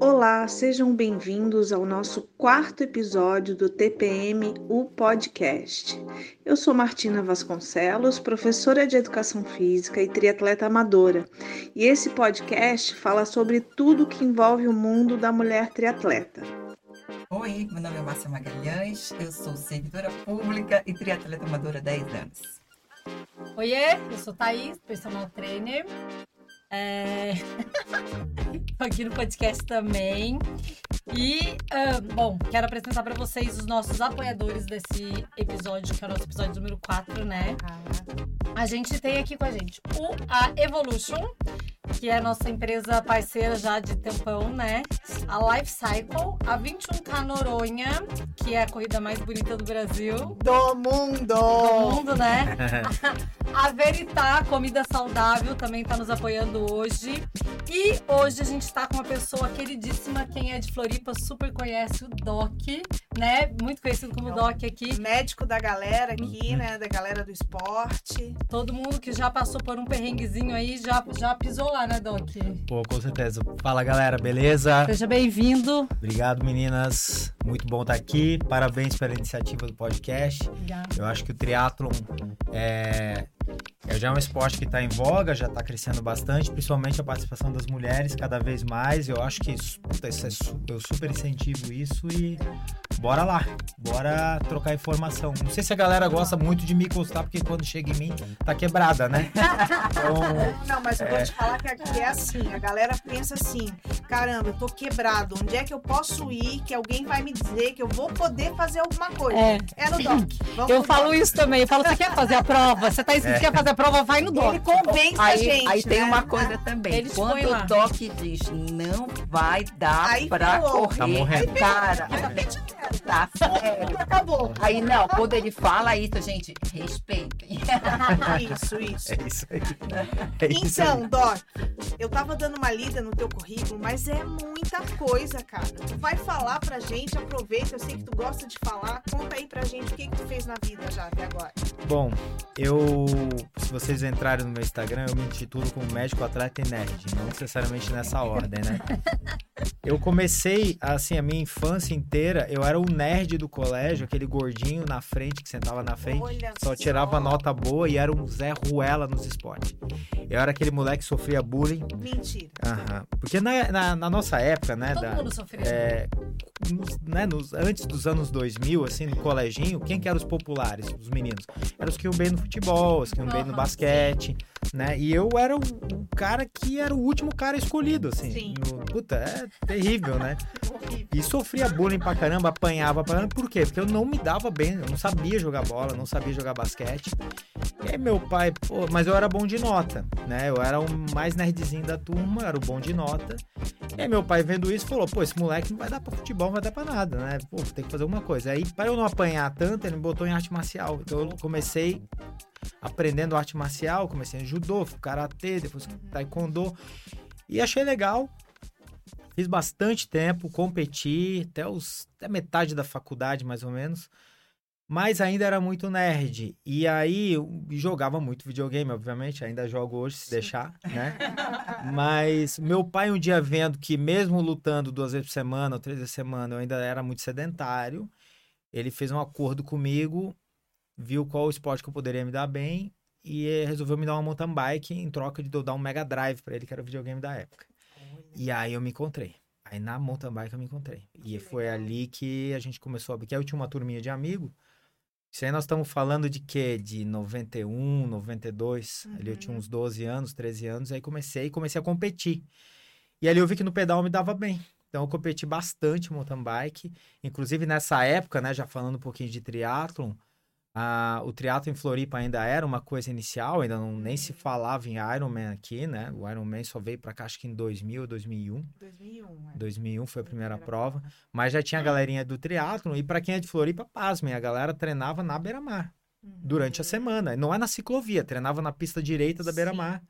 Olá, sejam bem-vindos ao nosso quarto episódio do TPM, o podcast. Eu sou Martina Vasconcelos, professora de Educação Física e triatleta amadora, e esse podcast fala sobre tudo que envolve o mundo da mulher triatleta. Oi, meu nome é Márcia Magalhães, eu sou servidora pública e triatleta amadora há 10 anos. Oiê, eu sou Thaís, personal trainer. É... aqui no podcast também. E, uh, bom, quero apresentar para vocês os nossos apoiadores desse episódio, que é o nosso episódio número 4, né? A gente tem aqui com a gente o a Evolution, que é a nossa empresa parceira já de tempão, né? A Life Cycle, a 21K Noronha, que é a corrida mais bonita do Brasil. Do mundo! Do mundo, né? a Veritá, comida saudável, também está nos apoiando hoje. E hoje a gente está com uma pessoa queridíssima, quem é de Floripa super conhece o Doc, né? Muito conhecido como Doc aqui. Médico da galera aqui, né? Da galera do esporte. Todo mundo que já passou por um perrenguezinho aí já, já pisou lá, né, Doc? Pô, com certeza. Fala, galera, beleza? Seja bem-vindo. Obrigado, meninas. Muito bom estar aqui. Parabéns pela iniciativa do podcast. Obrigada. Eu acho que o triatlon é, é já um esporte que está em voga, já está crescendo bastante, principalmente a participação das mulheres cada vez mais. Eu acho que puta, isso é, eu super incentivo isso e bora lá, bora trocar informação. Não sei se a galera gosta muito de me encostar, porque quando chega em mim tá quebrada, né? Então, não, mas eu é... vou te falar que aqui é assim, a galera pensa assim, caramba, eu tô quebrado, onde é que eu posso ir que alguém vai me dizer que eu vou poder fazer alguma coisa? É, é no DOC. Vamos eu falo doc. isso também, eu falo, você quer fazer a prova? Você tá é. que quer fazer a prova, vai no DOC. Ele convence aí, a gente, Aí né? tem uma coisa também, Eles quando o DOC diz não vai dar aí pra falou. correr, tá morrendo. cara, tá sério. Acabou. Aí não, quando ele fala isso, gente, respeitem. Isso, isso. É isso aí. É isso Então, aí. Doc, eu tava dando uma lida no teu currículo, mas é muita coisa, cara. Tu vai falar pra gente, aproveita, eu sei que tu gosta de falar. Conta aí pra gente o que, fez na vida já até agora. Bom, eu. Se vocês entrarem no meu Instagram, eu me intitulo como médico, atleta e nerd. Não necessariamente nessa ordem, né? Eu comecei, assim, a minha infância inteira, eu era o nerd do colégio, aquele gordinho na frente, que sentava na frente, Olha só tirava nota boa e era um Zé Ruela nos esportes. Eu era aquele moleque que sofria bullying. Mentira. Aham. Porque na, na, na nossa época, né? Todo da- mundo sofreu. é, nos- né, nos- antes dos anos 2000, assim, no coleginho, quem que eram os populares, os meninos? Eram os que iam bem no futebol, os que iam bem no basquete, né? E eu era o, o cara que era o último cara escolhido, assim. Sim. No- puta, é terrível, né? E sofria bullying pra caramba, apanhava pra caramba. Por quê? Porque eu não me dava bem, eu não sabia jogar bola, não sabia jogar basquete. E aí meu pai, pô, mas eu era bom de nota, né? Eu era o mais nerdzinho da turma, era o bom de nota. E aí meu pai vendo isso falou, pô, esse moleque não vai dar pra futebol, não vai dar pra nada, né? Pô, tem que fazer alguma coisa. Aí, para eu não apanhar tanto, ele me botou em arte marcial. Então eu comecei aprendendo arte marcial, comecei em judô, karatê, depois taekwondo. E achei legal. Fiz bastante tempo, competi até, os, até metade da faculdade, mais ou menos. Mas ainda era muito nerd. E aí eu jogava muito videogame, obviamente. Ainda jogo hoje, se deixar, né? Mas meu pai, um dia vendo que, mesmo lutando duas vezes por semana ou três vezes por semana, eu ainda era muito sedentário. Ele fez um acordo comigo, viu qual esporte que eu poderia me dar bem e resolveu me dar uma mountain bike em troca de eu dar um Mega Drive pra ele, que era o videogame da época. E aí eu me encontrei. Aí na mountain bike eu me encontrei. E foi ali que a gente começou a... Porque aí eu tinha uma turminha de amigo. Isso aí nós estamos falando de quê? De 91, 92. Ali eu tinha uns 12 anos, 13 anos. Aí comecei comecei a competir. E ali eu vi que no pedal eu me dava bem. Então eu competi bastante mountain bike. Inclusive nessa época, né? Já falando um pouquinho de triatlon. Ah, o triatlo em Floripa ainda era uma coisa inicial. Ainda não, nem se falava em Ironman aqui, né? O Ironman só veio pra cá acho que em 2000 ou 2001. 2001, é. 2001 foi a primeira prova. Mas já tinha a galerinha do triatlon. E pra quem é de Floripa, pasmem. A galera treinava na beira-mar Uhum. durante a semana. Não é na ciclovia, treinava na pista direita da beira-mar.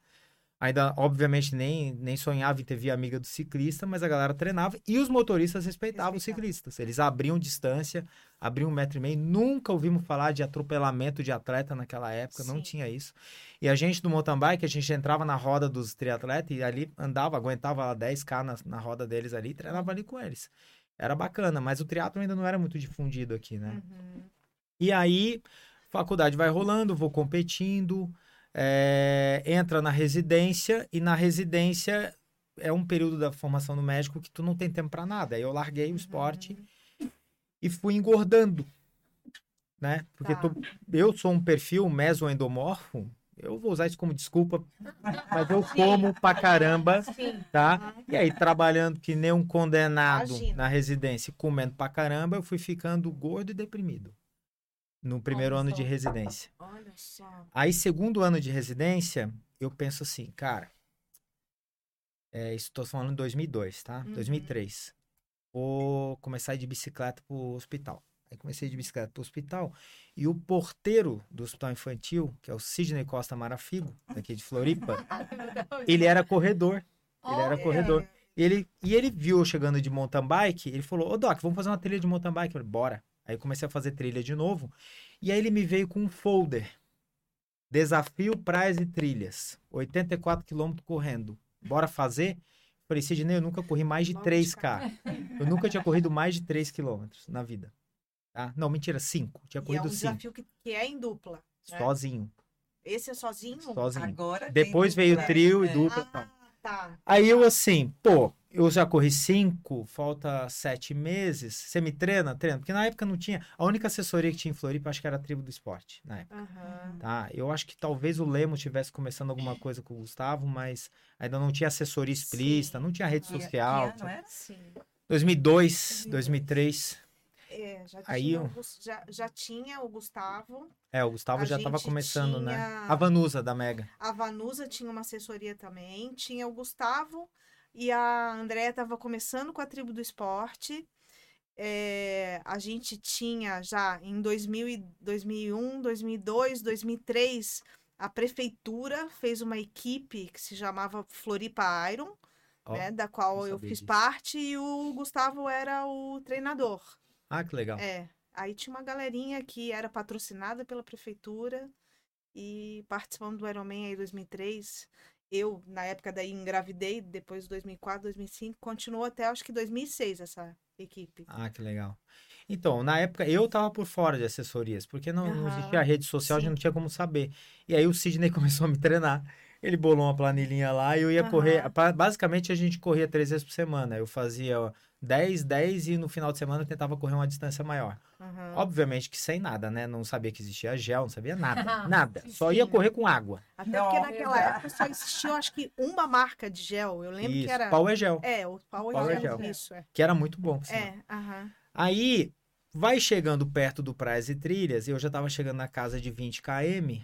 Ainda, obviamente, nem, nem sonhava em ter via amiga do ciclista, mas a galera treinava e os motoristas respeitavam os ciclistas. Eles abriam distância, abriam um metro e meio. Nunca ouvimos falar de atropelamento de atleta naquela época, não Sim. tinha isso. E a gente do mountain bike, a gente entrava na roda dos triatletas e ali andava, aguentava lá 10k na, na roda deles ali e treinava ali com eles. Era bacana, mas o triatlo ainda não era muito difundido aqui, né? Uhum. E aí, faculdade vai rolando, vou competindo, é, entra na residência, e na residência é um período da formação do médico que tu não tem tempo pra nada. Aí eu larguei o esporte e fui engordando, né? Porque Tá. tu- eu sou um perfil mesoendomorfo, eu vou usar isso como desculpa, mas eu como pra caramba, tá? E aí, trabalhando que nem um condenado Imagina. na residência, comendo pra caramba, eu fui ficando gordo e deprimido. No primeiro Olha ano só. de residência. Olha só. Aí, segundo ano de residência, eu penso assim, cara. É, isso tô falando em 2002, tá? Uhum. 2003. Vou começar a ir de bicicleta pro hospital. Aí comecei de bicicleta pro hospital. E o porteiro do hospital infantil, que é o Sidney Costa Marafigo, daqui de Floripa, ele era corredor. Ele era corredor. Ele, e ele viu eu chegando de mountain bike, ele falou, ô Doc, vamos fazer uma trilha de mountain bike. Eu falei, bora. Aí eu comecei a fazer trilha de novo. E aí ele me veio com um folder. Desafio Praias e Trilhas. 84 quilômetros correndo. Bora fazer? Falei, Sidney, eu nunca corri mais de Vamos, 3K. Eu nunca tinha corrido mais de 3 quilômetros na vida. Tá? Não, mentira, 5. Tinha E é corrido um 5. desafio que, que é em dupla. né? Sozinho. Esse é sozinho? Sozinho. Agora Depois veio dupla, trio e é. dupla. e tal. Tá. Aí eu assim, pô, eu já corri cinco, falta sete meses. Você me treina? Treina. Porque na época não tinha. A única assessoria que tinha em Floripa, acho que era a tribo do esporte, na época. Aham. Tá? Eu acho que talvez o Lemo tivesse começando alguma coisa com o Gustavo, mas ainda não tinha assessoria explícita, não tinha rede Que- que social. ano era? Sim. 2002, 2003. É, já, Aí tinha o já, já tinha o Gustavo, É, o Gustavo já tava gente começando, né? tinha- A Vanusa da Mega. a Vanusa tinha uma assessoria também, tinha o Gustavo e a Andréia estava começando com a tribo do esporte. É, a gente tinha já em 2000 e 2001, 2002, 2003, a prefeitura fez uma equipe que se chamava Floripa Iron, Ó, né, da qual eu fiz disso. parte e o Gustavo era o treinador. Ah, que legal. É, aí tinha uma galerinha que era patrocinada pela prefeitura e participando do Ironman aí 2003. Eu, na época daí, engravidei, depois 2004, 2005, continuou até acho que 2006 essa equipe. Ah, que legal. Então, na época, eu tava por fora de assessorias, porque não, não Aham, existia rede social, a gente sim. não tinha como saber. E aí o Sidney começou a me treinar. Ele bolou uma planilhinha lá e eu ia correr. Aham. pa- Basicamente, a gente corria três vezes por semana. Eu fazia 10, 10 e no final de semana eu tentava correr uma distância maior. Aham. Obviamente que sem nada, né? Não sabia que existia gel, não sabia nada. Nada. Sim, Só ia correr com água. Até Não, porque naquela época só existia, acho que, uma marca de gel. Eu lembro Isso, que era. Power Gel, É, o Power, Power Gel. Gel. Isso, é. que era muito bom. É, aham. Aí, vai chegando perto do Praias e Trilhas, eu já tava chegando na casa de 20 km.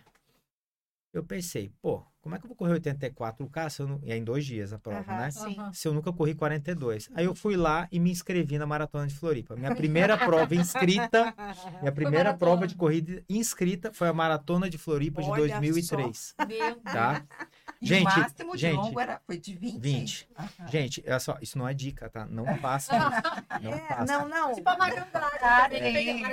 Eu pensei, pô, como é que eu vou correr 84K se eu não... E é em dois dias a prova, Aham, né? Sim. Se eu nunca corri 42. Aí eu fui lá e me inscrevi na Maratona de Floripa. Minha primeira prova inscrita, minha primeira prova de corrida inscrita foi a Maratona de Floripa de Olha 2003. Meu Tá? E Gente, o máximo de gente, longo era, foi de 20? 20. Aham. Gente, olha só, isso não é dica, tá? Não façam isso. Não É, façam. não, não. Tipo a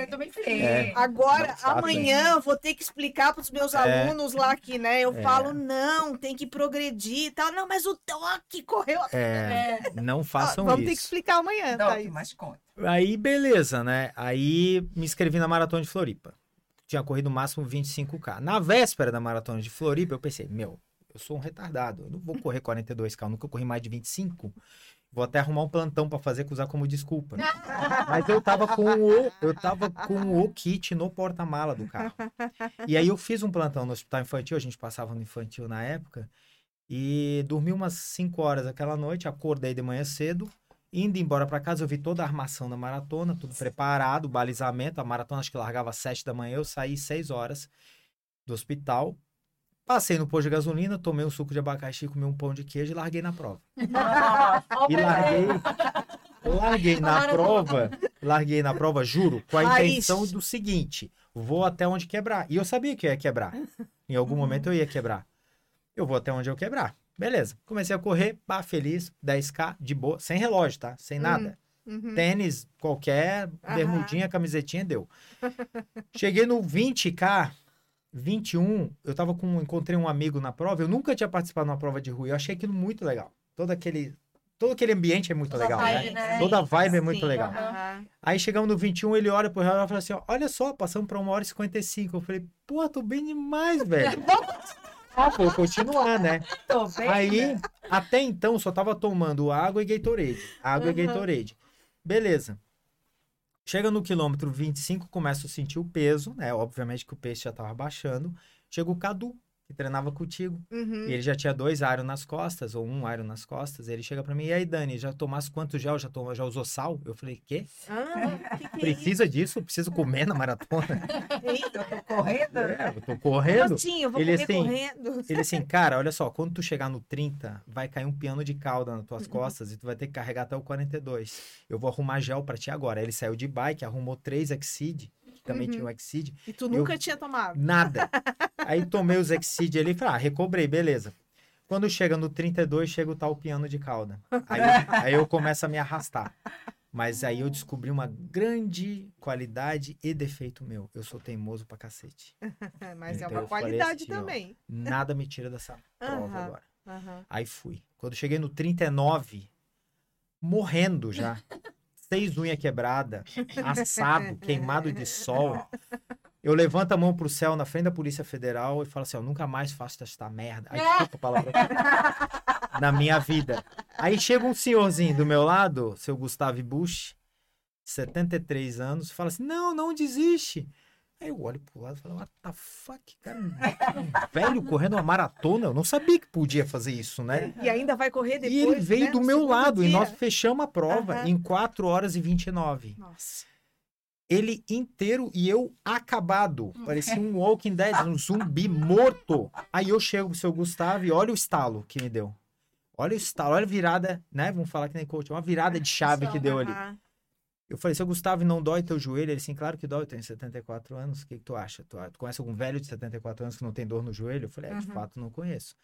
eu também fiz. É. Agora, amanhã eu vou ter que explicar para os meus É. alunos lá que, né? Eu É. falo, não, tem que progredir e tal. Não, mas o Toque correu. É, É. não façam Vamos ter que isso. explicar amanhã, Doc, Thaís. mas conta. Aí, beleza, né? Aí me inscrevi na Maratona de Floripa. Tinha corrido no máximo 25K. Na véspera da Maratona de Floripa, eu pensei, meu, eu sou um retardado. Eu não vou correr 42K, eu nunca corri mais de 25. Vou até arrumar um plantão pra fazer, que usar como desculpa. Mas eu tava com o, eu tava com o kit no porta-mala do carro. E aí eu fiz um plantão no hospital infantil, a gente passava no infantil na época, e dormi umas 5 horas aquela noite, acordei de manhã cedo, indo embora pra casa, eu vi toda a armação da maratona, tudo preparado, balizamento, a maratona acho que largava às 7 da manhã, eu saí 6 horas do hospital, passei no posto de gasolina, tomei um suco de abacaxi, comi um pão de queijo e larguei na prova. E larguei, larguei na prova, larguei na prova, juro, com a intenção do seguinte, vou até onde quebrar. E eu sabia que eu ia quebrar. Em algum momento eu ia quebrar. Eu vou até onde eu quebrar. Beleza. Comecei a correr, pá, feliz, 10K, de boa, sem relógio, tá? Sem nada. Uhum. Tênis qualquer, bermudinha, camisetinha, deu. Cheguei no 20K, 21, eu tava com, encontrei um amigo na prova, eu nunca tinha participado de uma prova de rua, eu achei aquilo muito legal. Todo aquele, todo aquele ambiente é muito Toda legal, vibe, né? né? Toda a vibe é muito Sim, legal. aham. Aí chegamos no 21, ele olha pro relógio e fala assim, ó, olha só, passamos pra 1 hora e 55. Eu falei, pô, tô bem demais, velho. ah, vou continuar, né? Tô bem, Aí, né? até então, só tava tomando água e Gatorade. Água e Uhum. Gatorade. Beleza. Chega no quilômetro 25, começo a sentir o peso, né? Obviamente que o peso já tava baixando. Chega o Cadu, que treinava contigo. Uhum. E ele já tinha dois aros nas costas, ou um aro nas costas. Ele chega pra mim, e aí, Dani, já tomasse quanto gel? Já, tomou, já usou sal? Eu falei, quê? Ah, que que é Precisa disso? Preciso comer na maratona? isso? Eu tô correndo. É, eu tô correndo. Assim, eu vou Ele comer assim, correndo. Ele assim, cara, olha só, quando tu chegar no 30, vai cair um piano de cauda nas Uhum. tuas costas e tu vai ter que carregar até o 42. Eu vou arrumar gel pra ti agora. Aí ele saiu de bike, arrumou três Exceed, que também Uhum. tinha um Exceed, E tu nunca tinha tomado. nada. Aí tomei os Exceed ali e falei, ah, recobrei, beleza. Quando chega no 32, chega o tal piano de cauda. Aí, aí eu começo a me arrastar. Mas aí eu descobri uma grande qualidade e defeito meu. Eu sou teimoso pra cacete. Mas é Então uma eu falei qualidade assim, ó, também. Nada me tira dessa prova Aham. agora. Aham. Aí fui. Quando cheguei no 39, morrendo já. Seis unhas quebradas, assado, queimado de sol. Eu levanto a mão pro céu na frente da Polícia Federal e falo assim: ó, nunca mais faço esta merda. Ai, desculpa a palavra. na minha vida. Aí chega um senhorzinho do meu lado, seu Gustavo Bush, 73 anos, e fala assim: não, não desiste. Aí eu olho pro lado e falo, what the fuck, cara, um velho correndo uma maratona, eu não sabia que podia fazer isso, né? E ainda vai correr depois. E ele veio né, do meu lado e dia. nós fechamos a prova Aham. em 4 horas e 29. Nossa. Ele inteiro e eu acabado. Parecia um Walking Dead, um zumbi morto. Aí eu chego pro seu Gustavo e olha o estalo que me deu. Olha o estalo, olha a virada, né? Vamos falar que nem coach, uma virada de chave que deu ali. Eu falei, seu Gustavo, não dói teu joelho? Ele assim, claro que dói, eu tenho 74 anos. O que, que tu acha? Tu, tu conhece algum velho de 74 anos que não tem dor no joelho? Eu falei, é, de Uhum. fato, não conheço.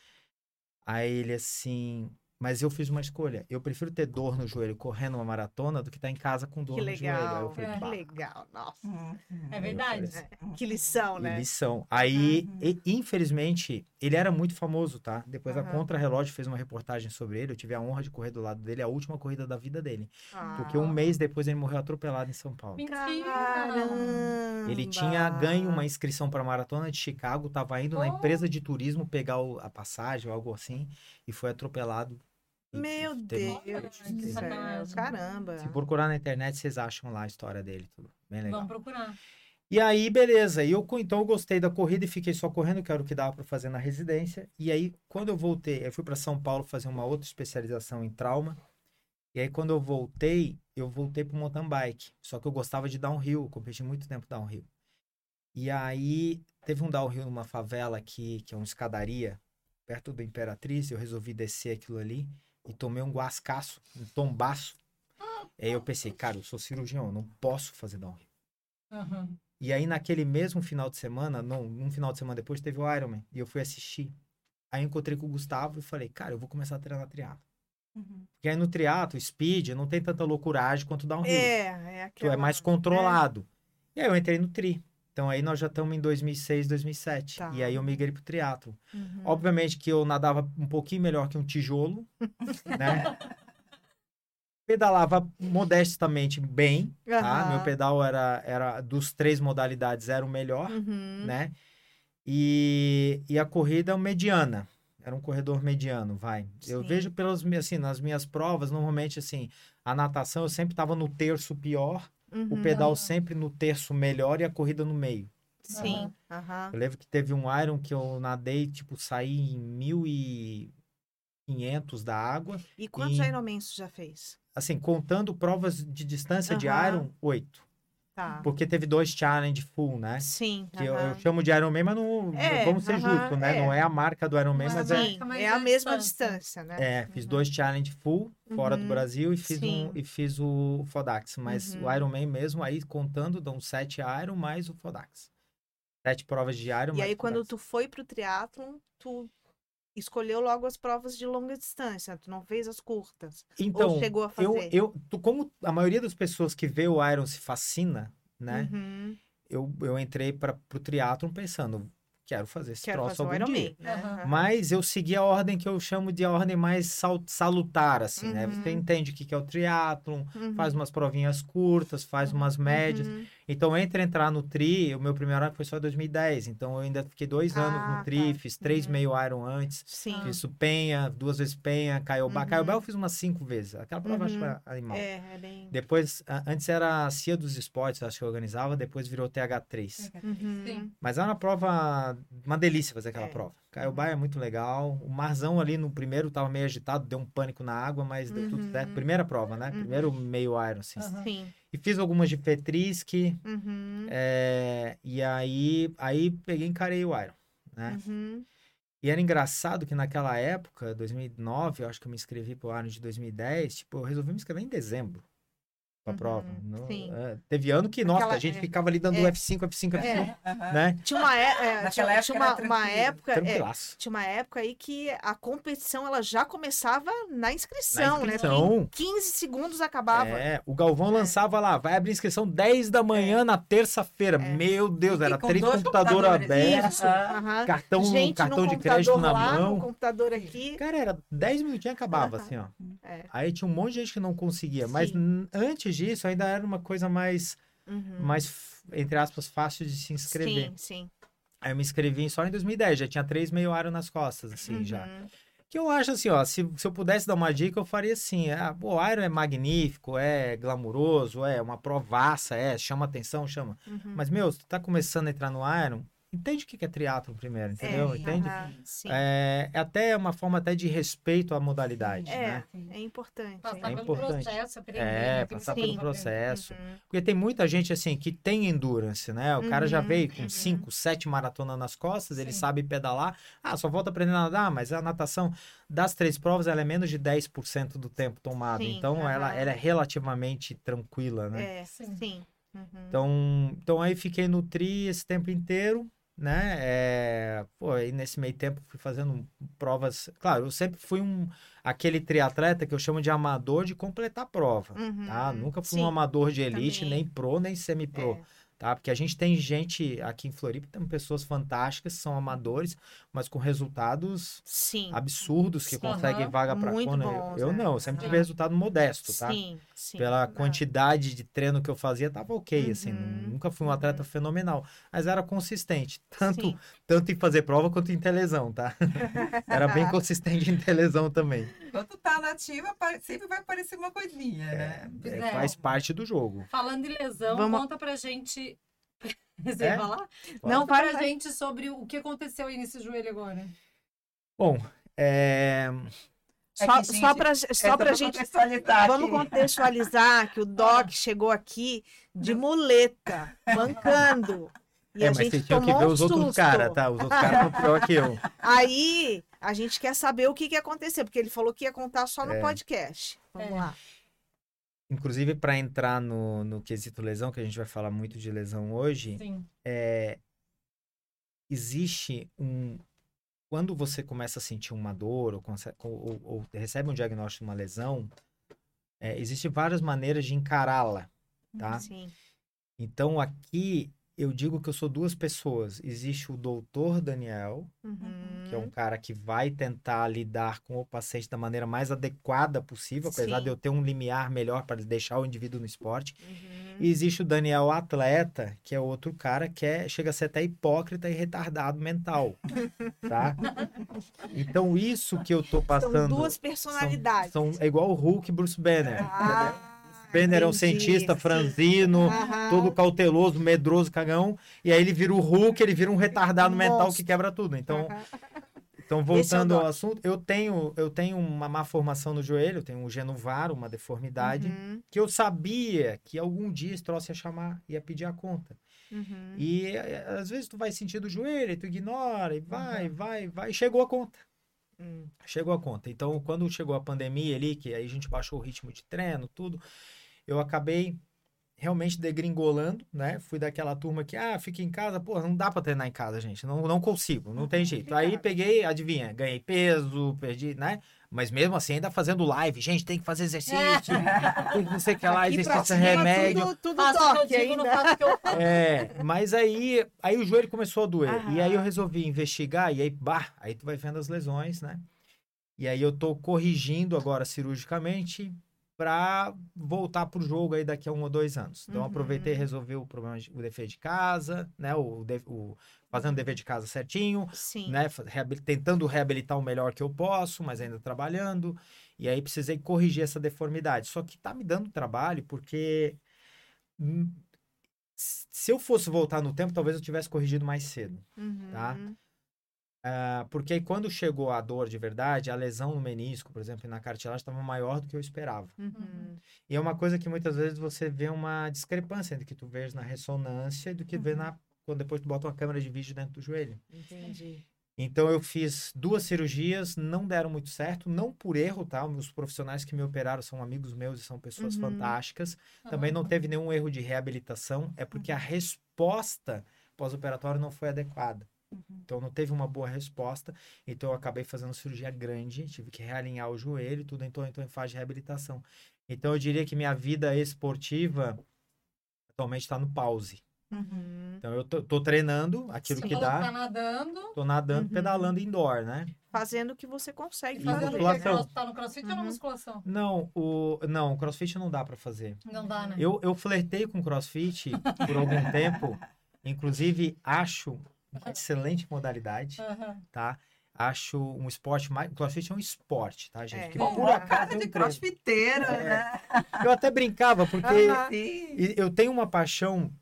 Aí ele assim, mas eu fiz uma escolha. Eu prefiro ter dor no joelho correndo uma maratona do que estar em casa com dor Que no joelho. Aí legal. eu falei, É. Que "Bah, legal. Nossa. Uhum. É verdade. falei assim, Que lição, né? lição. Aí, Uhum. e- infelizmente, ele era muito famoso, tá? Depois a Aham. Contra-Relógio fez uma reportagem sobre ele. Eu tive a honra de correr do lado dele, a última corrida da vida dele. Ah. Porque um mês depois ele morreu atropelado em São Paulo. Mentira! Caramba. Ele tinha ganho uma inscrição para a maratona de Chicago, estava indo na Oh. empresa de turismo pegar o- a passagem ou algo assim, e foi atropelado. Meu Deus do céu. sacanagem. Caramba. Se procurar na internet, vocês acham lá a história dele, tudo bem legal. Vamos procurar. E aí, beleza. E eu, então eu gostei da corrida e fiquei só correndo, que era o que dava para fazer na residência. E aí, quando eu voltei, eu fui para São Paulo fazer uma outra especialização em trauma. E aí, quando eu voltei, eu voltei pro mountain bike. Só que eu gostava de downhill, eu competi muito tempo downhill. E aí, teve um downhill numa favela aqui, que é uma escadaria, perto do Imperatriz. Eu resolvi descer aquilo ali e tomei um guascaço, um tombaço. Aí eu pensei, cara, eu sou cirurgião, eu não posso fazer downhill. Aham. E aí, naquele mesmo final de semana, não, um final de semana depois, teve o Ironman. E eu fui assistir. Aí eu encontrei com o Gustavo e falei, cara, eu vou começar a treinar triatlo. Uhum. Porque aí no triatlo, speed, não tem tanta loucuragem quanto downhill. É, é tu aquela... é mais controlado. E aí eu entrei no tri. Então aí nós já estamos em 2006, 2007. Tá. E aí eu migrei pro triatlo. Uhum. Obviamente que eu nadava um pouquinho melhor que um tijolo, né? Pedalava modestamente bem, tá? Aham. Meu pedal era, era dos três modalidades era o melhor, Uhum. né? E, e a corrida mediana. Era um corredor mediano, vai. Eu Sim. vejo pelas minhas, assim, nas minhas provas, normalmente, assim, a natação eu sempre estava no terço pior, o Uhum. pedal sempre no terço melhor e a corrida no meio. Sim. Aham. Eu lembro que teve um Iron que eu nadei, tipo, saí em 1.500 da água. E quantos E- Ironmans tu já fez? Assim, contando provas de distância de Aham. Iron, oito. Tá. Porque teve dois challenge full, né? Sim. Que eu, eu aham. chamo de Ironman, mas não, É, vamos ser aham, justos, né? é. Não é a marca do Ironman, Não é mas é, Sim, mas é é a mesma distância. né? é, fiz dois challenge full fora do Uhum. Brasil e fiz, Sim. um, e fiz o Fodax. Mas Uhum. o Ironman mesmo, aí contando, dão sete Iron mais o Fodax. Sete provas de Iron E mais aí, o quando Fodax. tu foi pro triatlon, tu escolheu logo as provas de longa distância, tu não fez as curtas. Então, ou chegou a eu, fazer? eu, tu- como a maioria das pessoas que vê o Iron se fascina, né? Uhum. Eu, eu entrei para pro triatlon pensando, quero fazer esse Quero troço fazer o algum dia. Né? Aham. Mas eu segui a ordem que eu chamo de a ordem mais sal- salutar, assim, né? Você Uhum. entende o que que é o triatlon, Uhum. faz umas provinhas curtas, faz umas médias. Uhum. Então, entre entrar no tri, o meu primeiro ano foi só em 2010. Então, eu ainda fiquei dois anos Ah, no tri, tá. fiz três Uhum. meio Iron antes. Sim. Fiz o Penha, duas vezes Penha, Caiobá. Uhum. Caiobá eu fiz umas cinco vezes. Aquela prova eu acho Uhum. que era animal. É, é bem. Depois, a- antes era a CIA dos Esportes, acho que eu organizava, depois virou TH3. Uhum. Sim. Mas era uma prova, uma delícia fazer aquela É. prova. Caiobá é muito legal. O Marzão ali no primeiro tava meio agitado, deu um pânico na água, mas deu tudo Uhum. certo. Primeira prova, né? Uhum. Primeiro meio Iron, assim. Aham. Sim. E fiz algumas de Petrisque, Uhum. é, e aí, aí peguei e encarei o Iron, né? Uhum. E era engraçado que naquela época, 2009, eu acho que eu me inscrevi pro ano de 2010, tipo, eu resolvi me inscrever em dezembro pra Uhum, prova. Sim. é, teve ano que, nossa, Aquela- a gente é, ficava ali dando é. F5, F5, F5, É. Aham. né? Tinha uma, é, é, Naquela tinha, época tinha uma, uma época. é, tinha uma época aí que a competição ela já começava na inscrição, Na né? inscrição. Em 15 segundos acabava. É, o Galvão lançava lá, vai abrir inscrição 10 da manhã na terça-feira. É. Meu Deus, E era com três computadores abertos, aham. cartão, Gente cartão de crédito computador na lá, mão. no computador aqui. Cara, era 10 minutinhos e acabava, assim, ó. É. Aí tinha um monte de gente que não conseguia. Mas antes disso, ainda era uma coisa mais, Uhum. mais, entre aspas, fácil de se inscrever. Sim, sim. Aí eu me inscrevi só em 2010, já tinha três meio aro nas costas, assim, já. Uhum. Que eu acho assim, ó, se, se eu pudesse dar uma dica, eu faria assim, ah, pô, o Iron é magnífico, é glamuroso, é uma provaça, é, chama atenção, chama. Uhum. Mas, meu, se tu tá começando a entrar no Iron, entende o que é triatlo primeiro, entendeu? É, entende? aham, sim. É, é até uma forma até de respeito à modalidade, É, né? é importante. Passar é pelo importante. processo, aprender. É, né? Passar muita pelo processo. Uhum. Porque tem muita gente, assim, que tem endurance, né? O cara já Uhum, veio com uhum. 5, 7 maratonas nas costas, ele Sim. sabe pedalar. Ah, só volta aprendendo a nadar, mas a natação das três provas, ela é menos de 10% do tempo tomado. Sim, então, ela, aham. ela é relativamente tranquila, né? É, Sim. sim. Uhum. Então, então, aí fiquei no tri esse tempo inteiro, né? É, pô, aí nesse meio tempo fui fazendo provas... Claro, eu sempre fui um... Aquele triatleta que eu chamo de amador de completar prova. Uhum. Tá? Nunca fui Sim, um amador de elite, também. nem pro, nem semi-pro. É. Tá? Porque a gente tem gente aqui em Floripa, tem pessoas fantásticas, são amadores, mas com resultados Sim. absurdos que Sim. conseguem Aham. vaga para Kona. bons, eu né? não, eu sempre tive Sim. resultado modesto, tá? Sim, sim. Pela Ah, quantidade de treino que eu fazia, tava ok, assim. Uhum. Nunca fui um atleta fenomenal, mas era consistente, tanto. Tanto em fazer prova quanto em telesão, tá? era bem consistente em telesão também. Quando tá nativa, sempre vai aparecer uma coisinha, né? É, É. faz parte do jogo. Falando em lesão, Vamos- conta pra gente. Você É? vai falar? Não, Conta vai, pra vai. gente sobre o que aconteceu aí nesse joelho agora. Bom, é... É Só, só gente, pra, É só pra gente. contextualizar Vamos aqui. contextualizar que o Doc chegou aqui de muleta, mancando. E é, a mas gente vocês tinham que ver os outros susto. caras, tá? Os outros caras são pior que eu. Aí a gente quer saber o que, que aconteceu, porque ele falou que ia contar só no É. podcast. Vamos É. lá. Inclusive, para entrar no, no quesito lesão, que a gente vai falar muito de lesão hoje, Sim. é, existe um. Quando você começa a sentir uma dor ou- ou- ou recebe um diagnóstico de uma lesão, é, existem várias maneiras de encará-la, tá? Sim. Então, aqui eu digo que eu sou duas pessoas. Existe o doutor Daniel, Uhum. que é um cara que vai tentar lidar com o paciente da maneira mais adequada possível, apesar Sim. de eu ter um limiar melhor para deixar o indivíduo no esporte. Uhum. E existe o Daniel atleta, que é outro cara que é, chega a ser até hipócrita e retardado mental, tá? Então isso que eu tô São passando duas personalidades. são, é igual o Hulk e Bruce Banner. Ah, Banner é um entendi, cientista franzino, Aham. todo cauteloso, medroso, cagão, e aí ele vira o Hulk, ele vira um retardado mental que quebra tudo. Então, então é voltando ao assunto, eu tenho eu tenho uma má formação no joelho, eu tenho um genuvar, uma deformidade, Uhum, que eu sabia que algum dia esse troço ia chamar, ia pedir a conta. uhum. E eh, às vezes tu vai sentir do joelho, e tu ignora, e vai, vai, vai, e chegou a conta. Hum. Chegou a conta. Então, quando chegou a pandemia ali, que aí a gente baixou o ritmo de treino, tudo, eu acabei realmente degringolando, né? Fui daquela turma que, ah, fica em casa, pô, não dá pra treinar em casa, gente. Não, não consigo, não tem jeito. Aí peguei, adivinha, ganhei peso, perdi, né? Mas mesmo assim, ainda fazendo live. Gente, tem que fazer exercício. tem que não sei o que lá, Aqui exercício, cima, remédio. Tudo, tudo Faço eu digo, não ainda. faço o que eu faço. É, mas aí, aí o joelho começou a doer. E aí eu Aham. resolvi investigar, e aí, bah, aí tu vai vendo as lesões, né? E aí eu tô corrigindo agora cirurgicamente pra voltar pro jogo aí daqui a um ou dois anos. Então eu aproveitei e Uhum. resolvi o problema, de- o defeito de casa, né? O, de- o- fazendo o dever de casa certinho, Sim. né? reabil- Tentando reabilitar o melhor que eu posso, mas ainda trabalhando. E aí precisei corrigir essa deformidade. Só que tá me dando trabalho porque hum, se eu fosse voltar no tempo, talvez eu tivesse corrigido mais cedo. Uhum. tá? Ah, porque aí quando chegou a dor de verdade, a lesão no menisco, por exemplo, e na cartilagem estava maior do que eu esperava. Uhum. E é uma coisa que muitas vezes você vê uma discrepância entre o que tu vês na ressonância e do que vê Uhum. na quando depois tu bota uma câmera de vídeo dentro do joelho. Entendi. Então eu fiz duas cirurgias, não deram muito certo, não por erro, tá? Os profissionais que me operaram são amigos meus e são pessoas Uhum. fantásticas. Também não teve nenhum erro de reabilitação, é porque a resposta pós-operatória não foi adequada. Então não teve uma boa resposta, então eu acabei fazendo cirurgia grande, tive que realinhar o joelho, e tudo então, então em fase de reabilitação. Então eu diria que minha vida esportiva atualmente está no pause. Uhum. Então eu tô, tô treinando aquilo Você que dá, Tá nadando. tô nadando, Uhum. pedalando indoor, né? Fazendo o que você consegue E Fazendo fazer. musculação. Tá no crossfit ou na Uhum. musculação? Não, o não, o CrossFit não dá para fazer. Não dá, né? Eu, eu flertei com CrossFit por algum tempo, inclusive acho uma excelente modalidade, Aham. tá? Acho um esporte mais. CrossFit é um esporte, tá, gente? É. Que por uma acaso de treino. crossfiteira, É. né? Eu até brincava, porque. Sim. eu tenho uma paixão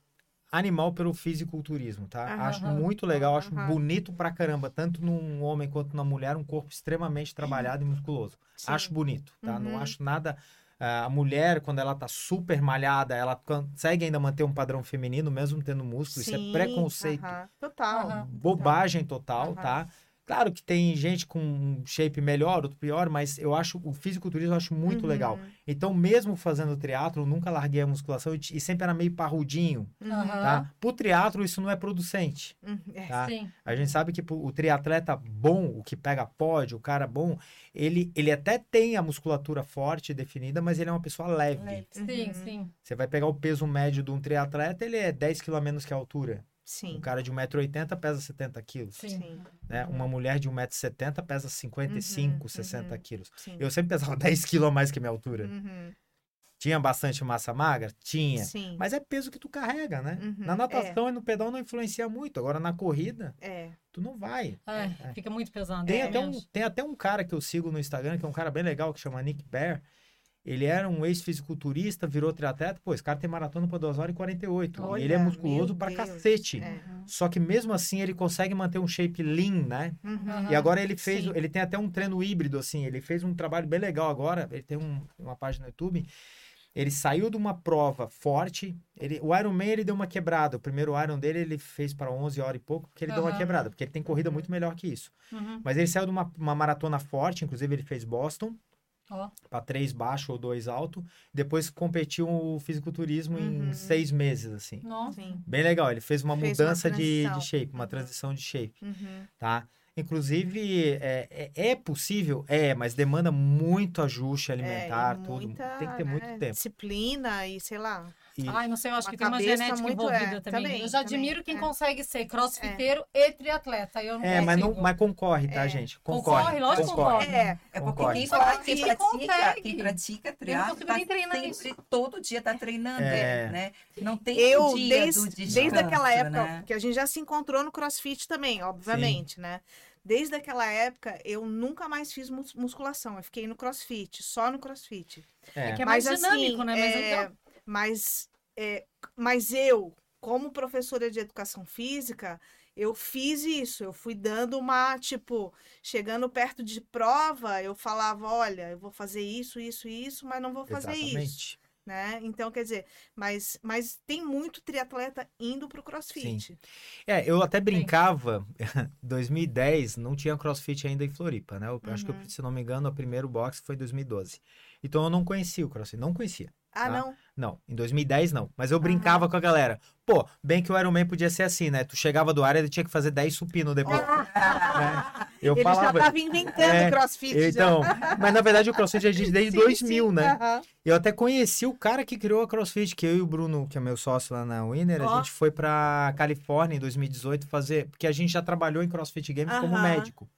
animal pelo fisiculturismo, tá? Aham. acho muito legal, acho Aham. bonito pra caramba, tanto num homem quanto na mulher, um corpo extremamente trabalhado e musculoso. Sim. Acho bonito, tá? Não Uhum. acho nada. Ah, a mulher, quando ela tá super malhada, ela consegue ainda manter um padrão feminino, mesmo tendo músculo. Isso é Sim, preconceito. aham. Total. Aham. Bobagem total, Aham. tá? Claro que tem gente com um shape melhor, outro pior, mas eu acho o fisiculturismo eu acho muito Uhum. legal. Então, mesmo fazendo triatlo, eu nunca larguei a musculação e, e sempre era meio parrudinho, Uhum. Tá? Pro triatlo, isso não é producente, Uhum. É. tá? Sim. A gente sabe que o triatleta bom, o que pega pódio, o cara bom, ele, ele até tem a musculatura forte e definida, mas ele é uma pessoa leve. Sim, Uhum. sim. Você vai pegar o peso médio de um triatleta, ele é 10 kg a menos que a altura. Sim. Um cara de 1,80m pesa 70 quilos. Sim. Né? Uma mulher de 1,70m pesa 55, Uhum, 60 uhum. quilos. Sim. Eu sempre pesava 10 quilos a mais que minha altura. Uhum. Tinha bastante massa magra? Tinha. Sim. Mas é peso que tu carrega, né? Uhum, Na natação e no pedal não influencia muito. Agora, na corrida, É. tu não vai. É, É. fica muito pesado. Tem, é até um, tem até um cara que eu sigo no Instagram, que é um cara bem legal, que chama Nick Bear. Ele era um ex-fisiculturista, virou triatleta. Pô, esse cara tem maratona por 2 horas e 48. Olha, ele é musculoso pra Deus. cacete. É. Só que mesmo assim ele consegue manter um shape lean, né? Uhum. E agora ele fez, sim. ele tem até um treino híbrido, assim, ele fez um trabalho bem legal agora, ele tem um- uma página no YouTube, ele saiu de uma prova forte, ele, o Iron Man ele deu uma quebrada, o primeiro Iron dele ele fez para 11 horas e pouco, porque ele deu uma quebrada, porque ele tem corrida muito melhor que isso. Uhum. Mas ele saiu de uma, uma maratona forte, inclusive ele fez Boston, Ó. para três baixo ou dois alto, depois competiu o fisiculturismo Uhum. em seis meses, assim. Nossa. Sim. Bem legal, ele fez uma Fez uma mudança de, de transição. shape, uma Uhum. transição de shape Uhum. tá? Inclusive, é, é, é possível? É, mas demanda muito ajuste alimentar, É, e tudo. muita, Tem que ter muito né, tempo. Disciplina e sei lá. E- Ai, não sei, eu acho Uma que tem uma genética muito- envolvida é, também. também, Eu já também, admiro quem é. consegue ser crossfiteiro e triatleta. Eu não é, mas, não, mas concorre, tá, É. gente? Concorre, Concorre. lógico que concorre. É. É porque quem, fala, quem, que pratica, consegue. quem pratica Eu não triatlo consigo tá sempre, isso. todo dia tá treinando, É. né? Não tem Eu, dia desde, do descanso, desde aquela época, né? que a gente já se encontrou no crossfit também, obviamente, né? Desde aquela época, eu nunca mais fiz mus- musculação. Eu fiquei no crossfit, só no crossfit. É. Que é mais mas dinâmico, assim, né? Mas é, então- mas, é, mas eu, como professora de educação física, eu fiz isso. Eu fui dando uma, tipo, chegando perto de prova, eu falava, olha, eu vou fazer isso, isso, isso, mas não vou fazer isso, Exatamente. né? Então, quer dizer, mas, mas tem muito triatleta indo pro crossfit. É, eu até brincava, 2010 não tinha crossfit ainda em Floripa, né? Eu acho que, Uhum. se não me engano, o primeiro box foi em 2012. Então eu não conhecia o crossfit, não conhecia. Ah, tá? não. Não, em 2010 não. Mas eu brincava com a galera. Pô, bem que o Iron Man podia ser assim, né? Tu chegava do área e tinha que fazer 10 supino depois. né? Eu Ele falava. já tava inventando É, crossfit. já. Então, mas na verdade o CrossFit existe desde Sim, 2000, sim, né? aham. Eu até conheci o cara que criou a CrossFit, que eu e o Bruno, que é meu sócio lá na Winner, Ó. a gente foi pra Califórnia em 2018 fazer, porque a gente já trabalhou em CrossFit Games como Aham. médico,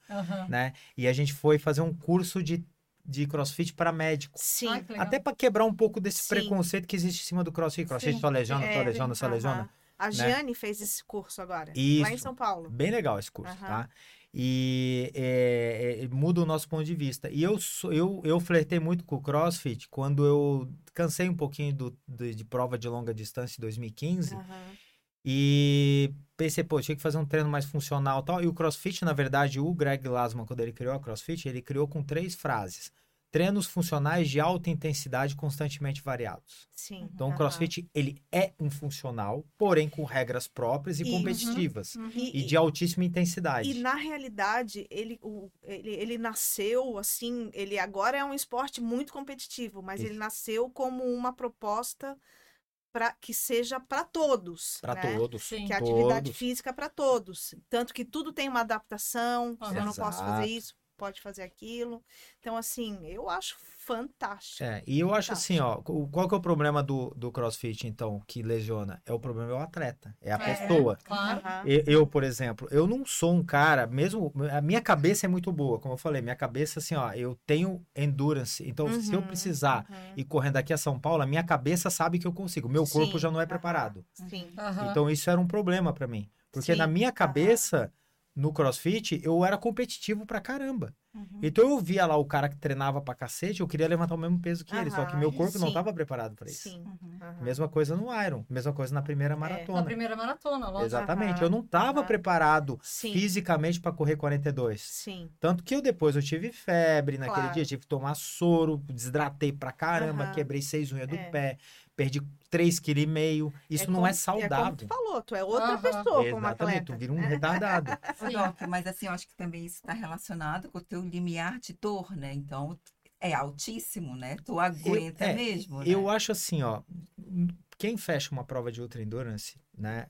né? E a gente foi fazer um curso de, de CrossFit para médico. Sim. Ai, legal. Até para quebrar um pouco desse Sim. preconceito que existe em cima do CrossFit. CrossFit Sim. só lesiona, só lesiona, só lesiona. A Giane fez esse curso agora. Lá em Isso. São Paulo. Bem legal esse curso, tá? E é, é, muda o nosso ponto de vista. E eu, sou- eu, eu flertei muito com o CrossFit quando eu cansei um pouquinho do, de, de prova de longa distância em 2015 Aham. E pensei, pô, tinha que fazer um treino mais funcional e tal. E o CrossFit, na verdade, o Greg Glassman, quando ele criou a CrossFit, ele criou com três frases. Treinos funcionais de alta intensidade constantemente variados. Sim. Então, o aham. CrossFit, ele é um funcional, porém com regras próprias e Isso. competitivas. E, E de altíssima intensidade. E na realidade, ele, o- ele, ele nasceu assim, ele agora é um esporte muito competitivo, mas ele Isso. nasceu como uma proposta para que seja para todos. Para né? todos. Sim. Que é atividade todos. física para todos. Tanto que tudo tem uma adaptação, se eu não posso fazer isso, pode fazer aquilo. Então, assim, eu acho fantástico. É, e eu acho assim, ó, qual que é o problema do, do CrossFit, então, que lesiona? É o problema é o atleta, é a É. pessoa. Claro. Eu, por exemplo, eu não sou um cara, mesmo, a minha cabeça é muito boa, como eu falei, minha cabeça, assim, ó, eu tenho endurance, então se eu Uhum, precisar uhum. ir correndo daqui a São Paulo, a minha cabeça sabe que eu consigo, meu corpo Sim, já não é preparado. Sim. Então isso era um problema pra mim, porque Sim, na minha cabeça, no CrossFit, eu era competitivo pra caramba. Uhum. Então eu via lá o cara que treinava pra cacete, eu queria levantar o mesmo peso que ele, só que meu corpo não sim. estava preparado pra isso. Sim. aham. Mesma coisa no Iron, mesma coisa na primeira Na maratona. primeira maratona, lógico. Exatamente, eu não estava preparado Sim. fisicamente para correr 42. Sim. Tanto que eu depois eu tive febre naquele Claro. dia, tive que tomar soro, desidratei pra caramba, quebrei seis unhas do É. pé, perdi 3,5 kg. Isso não como- é É como saudável. tu falou, tu é outra Aham. pessoa como Exatamente, atleta. tu vira um retardado. Doc, mas assim, eu acho que também isso está relacionado com o teu limiar de dor, né? Então, é altíssimo, né? Tu aguenta é, mesmo, né? Eu acho assim, ó, quem fecha uma prova de ultra endurance, né?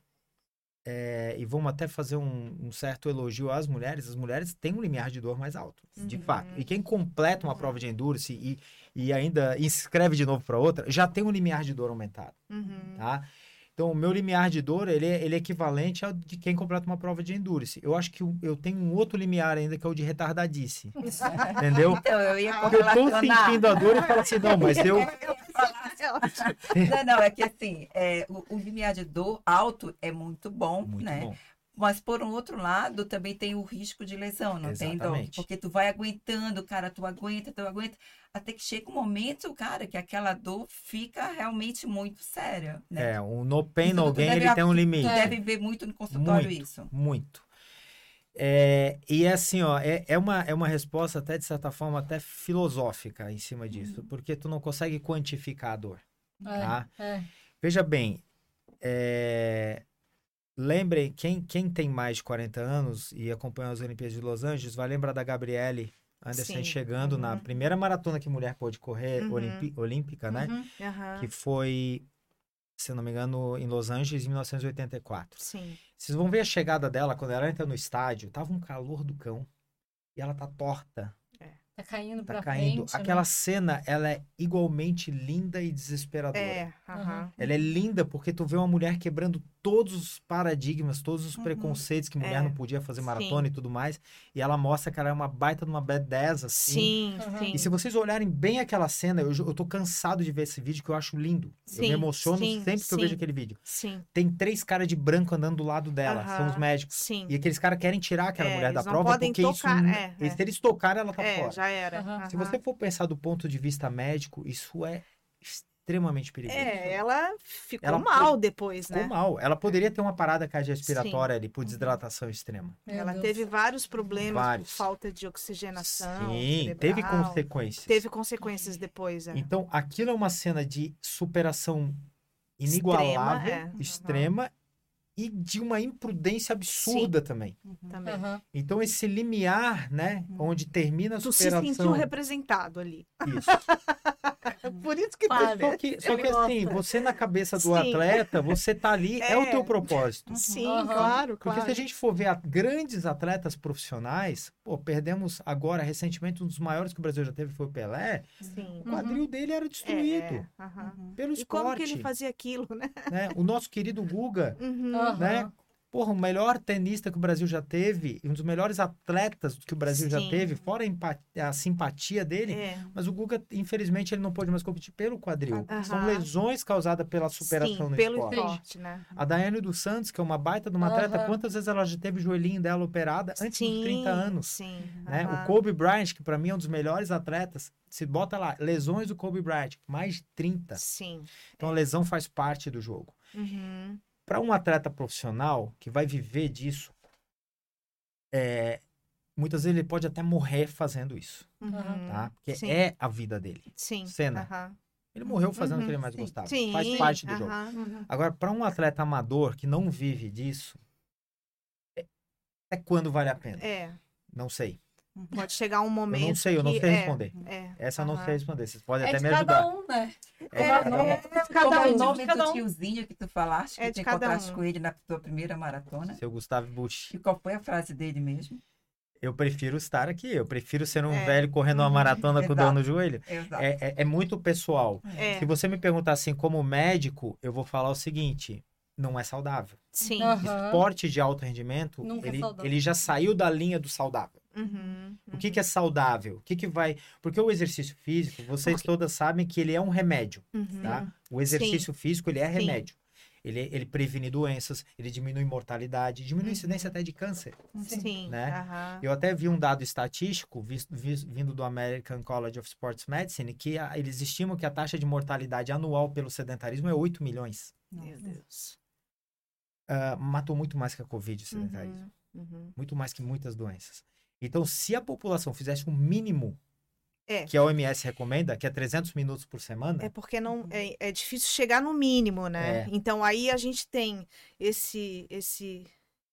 é, e vamos até fazer um, um certo elogio às mulheres, as mulheres têm um limiar de dor mais alto, de Uhum. fato. E quem completa uma Uhum. prova de endurance e, e ainda inscreve de novo para outra, já tem um limiar de dor aumentado, Uhum. tá? Então, o meu limiar de dor, ele é, ele é equivalente ao de quem completa uma prova de endurance. Eu acho que eu tenho um outro limiar ainda, que é o de retardadice. Entendeu? Então, eu ia Porque eu tô sentindo a dor e falo assim, não, mas eu... Não, não, é que assim, é, o, o limiar de dor alto é muito bom, Muito né? bom. Mas por um outro lado, também tem o risco de lesão, não tem, Doc? Exatamente. Porque tu vai aguentando, cara, tu aguenta, tu aguenta, até que chega um momento, cara, que aquela dor fica realmente muito séria, né? É, o no pain, no gain, ele tem um limite. deve ver muito no consultório Muito. isso. Muito. É, e é assim, ó, é, é, uma, é uma resposta até, de certa forma, até filosófica em cima disso, porque tu não consegue quantificar a dor, tá? É, é. Veja bem, é, lembrem, quem, quem tem mais de 40 anos e acompanha as Olimpíadas de Los Angeles, vai lembrar da Gabriele Anderson Sim, chegando na uhum. primeira maratona que mulher pôde correr, Uhum. olimpi- olímpica, né? Uhum. Que foi, se não me engano, em Los Angeles, em 1984. Sim. Vocês vão ver a chegada dela quando ela entra no estádio. Tava um calor do cão. E ela tá torta, Tá caindo tá pra caindo. frente. né? Aquela cena, ela é igualmente linda e desesperadora. É. Ela é linda porque tu vê uma mulher quebrando todos os paradigmas, todos os Uhum. preconceitos que mulher É. não podia fazer Sim. maratona e tudo mais. E ela mostra que ela é uma baita de uma badass, assim. Sim, Aham. sim. E se vocês olharem bem aquela cena, eu, eu tô cansado de ver esse vídeo que eu acho lindo. eu me Sim, emociono sim, sempre que eu sim. vejo aquele vídeo. Sim, Tem três caras de branco andando do lado dela, são os médicos. sim. E aqueles caras querem tirar aquela É, mulher da prova podem porque tocar, isso. é, e é. Se eles tocarem, ela tá É, fora. já era. Se você for pensar do ponto de vista médico, isso é extremamente perigoso. É, ela ficou Ela mal depois, Ficou né? mal. Ela poderia ter uma parada cardiorrespiratória ali por desidratação extrema. Meu Ela Deus. teve vários problemas Vários. por falta de oxigenação. Sim, teve cerebral. consequências. Teve consequências depois, é. Então, aquilo é uma cena de superação inigualável, é. extrema, e de uma imprudência absurda também. também. Aham. Então, esse limiar, né, onde termina a Tu se superação. sentiu representado ali. Isso. Por isso que. Só que, só que assim, gosta. você na cabeça do Sim. atleta, você tá ali, é, o É. teu propósito. Sim, Aham. claro, Porque claro. se a gente for ver grandes atletas profissionais, pô, perdemos agora, recentemente, um dos maiores que o Brasil já teve foi o Pelé. Sim. O quadril dele era destruído É, aham. Uhum. pelo E como esporte. que ele fazia aquilo, né? né? O nosso querido Guga, Uhum. Né? Porra, o melhor tenista que o Brasil já teve, e um dos melhores atletas que o Brasil já Sim. teve, fora a, empa- a simpatia dele. É. Mas o Guga, infelizmente, ele não pôde mais competir pelo quadril. Aham. São lesões causadas pela superação Sim, no pelo esporte. esporte, né? A Daiane dos Santos, que é uma baita de uma atleta, quantas vezes ela já teve o joelhinho dela operada antes dos 30 anos? Sim. né? O Kobe Bryant, que pra mim é um dos melhores atletas, se bota lá, lesões do Kobe Bryant, mais de 30. Sim. Então a lesão faz parte do jogo. Uhum. Para um atleta profissional que vai viver disso, é, muitas vezes ele pode até morrer fazendo isso, Uhum. tá? Porque Sim. é a vida dele. Sim. Cena. aham. Ele morreu fazendo o que Uhum, ele mais sim. gostava. Sim. Faz parte do jogo. Uhum. Agora, para um atleta amador que não vive disso, é, é quando vale a pena. É. Não sei. Pode chegar um momento. Eu não sei, eu não sei é, responder. É. Essa eu não aham. sei responder. Vocês podem É até de me cada ajudar. um, né? É, É, cada um. é, cada é o um. nome cada do um. tiozinho que tu falaste, É que tu cada encontraste um. com ele na tua primeira maratona? Seu Gustavo Bush. E qual foi a frase dele mesmo? Eu prefiro estar aqui. Eu prefiro ser um É. velho correndo uma maratona com Exato. dor no joelho. É, é, é muito pessoal. É. Se você me perguntar assim, como médico, eu vou falar o seguinte: não é saudável. Sim. Aham. Esporte de alto rendimento, Nunca é ele, ele já saiu da linha do saudável. Uhum. O que, que é saudável? O que, que vai. Porque o exercício físico, vocês todas sabem que ele é um remédio, Uhum. tá? O exercício físico, ele é Sim. remédio. Ele, ele previne doenças, ele diminui mortalidade, diminui Uhum. incidência até de câncer. Sim. né? Eu até vi um dado estatístico vindo do American College of Sports Medicine que a- eles estimam que a taxa de mortalidade anual pelo sedentarismo é 8 milhões. Meu Deus. Ah, matou muito mais que a Covid o sedentarismo. Uhum. Uhum. Muito mais que muitas doenças. Então, se a população fizesse um mínimo É. que a OMS recomenda, que é 300 minutos por semana, É porque não é, é difícil chegar no mínimo, né? É. Então aí a gente tem esse esse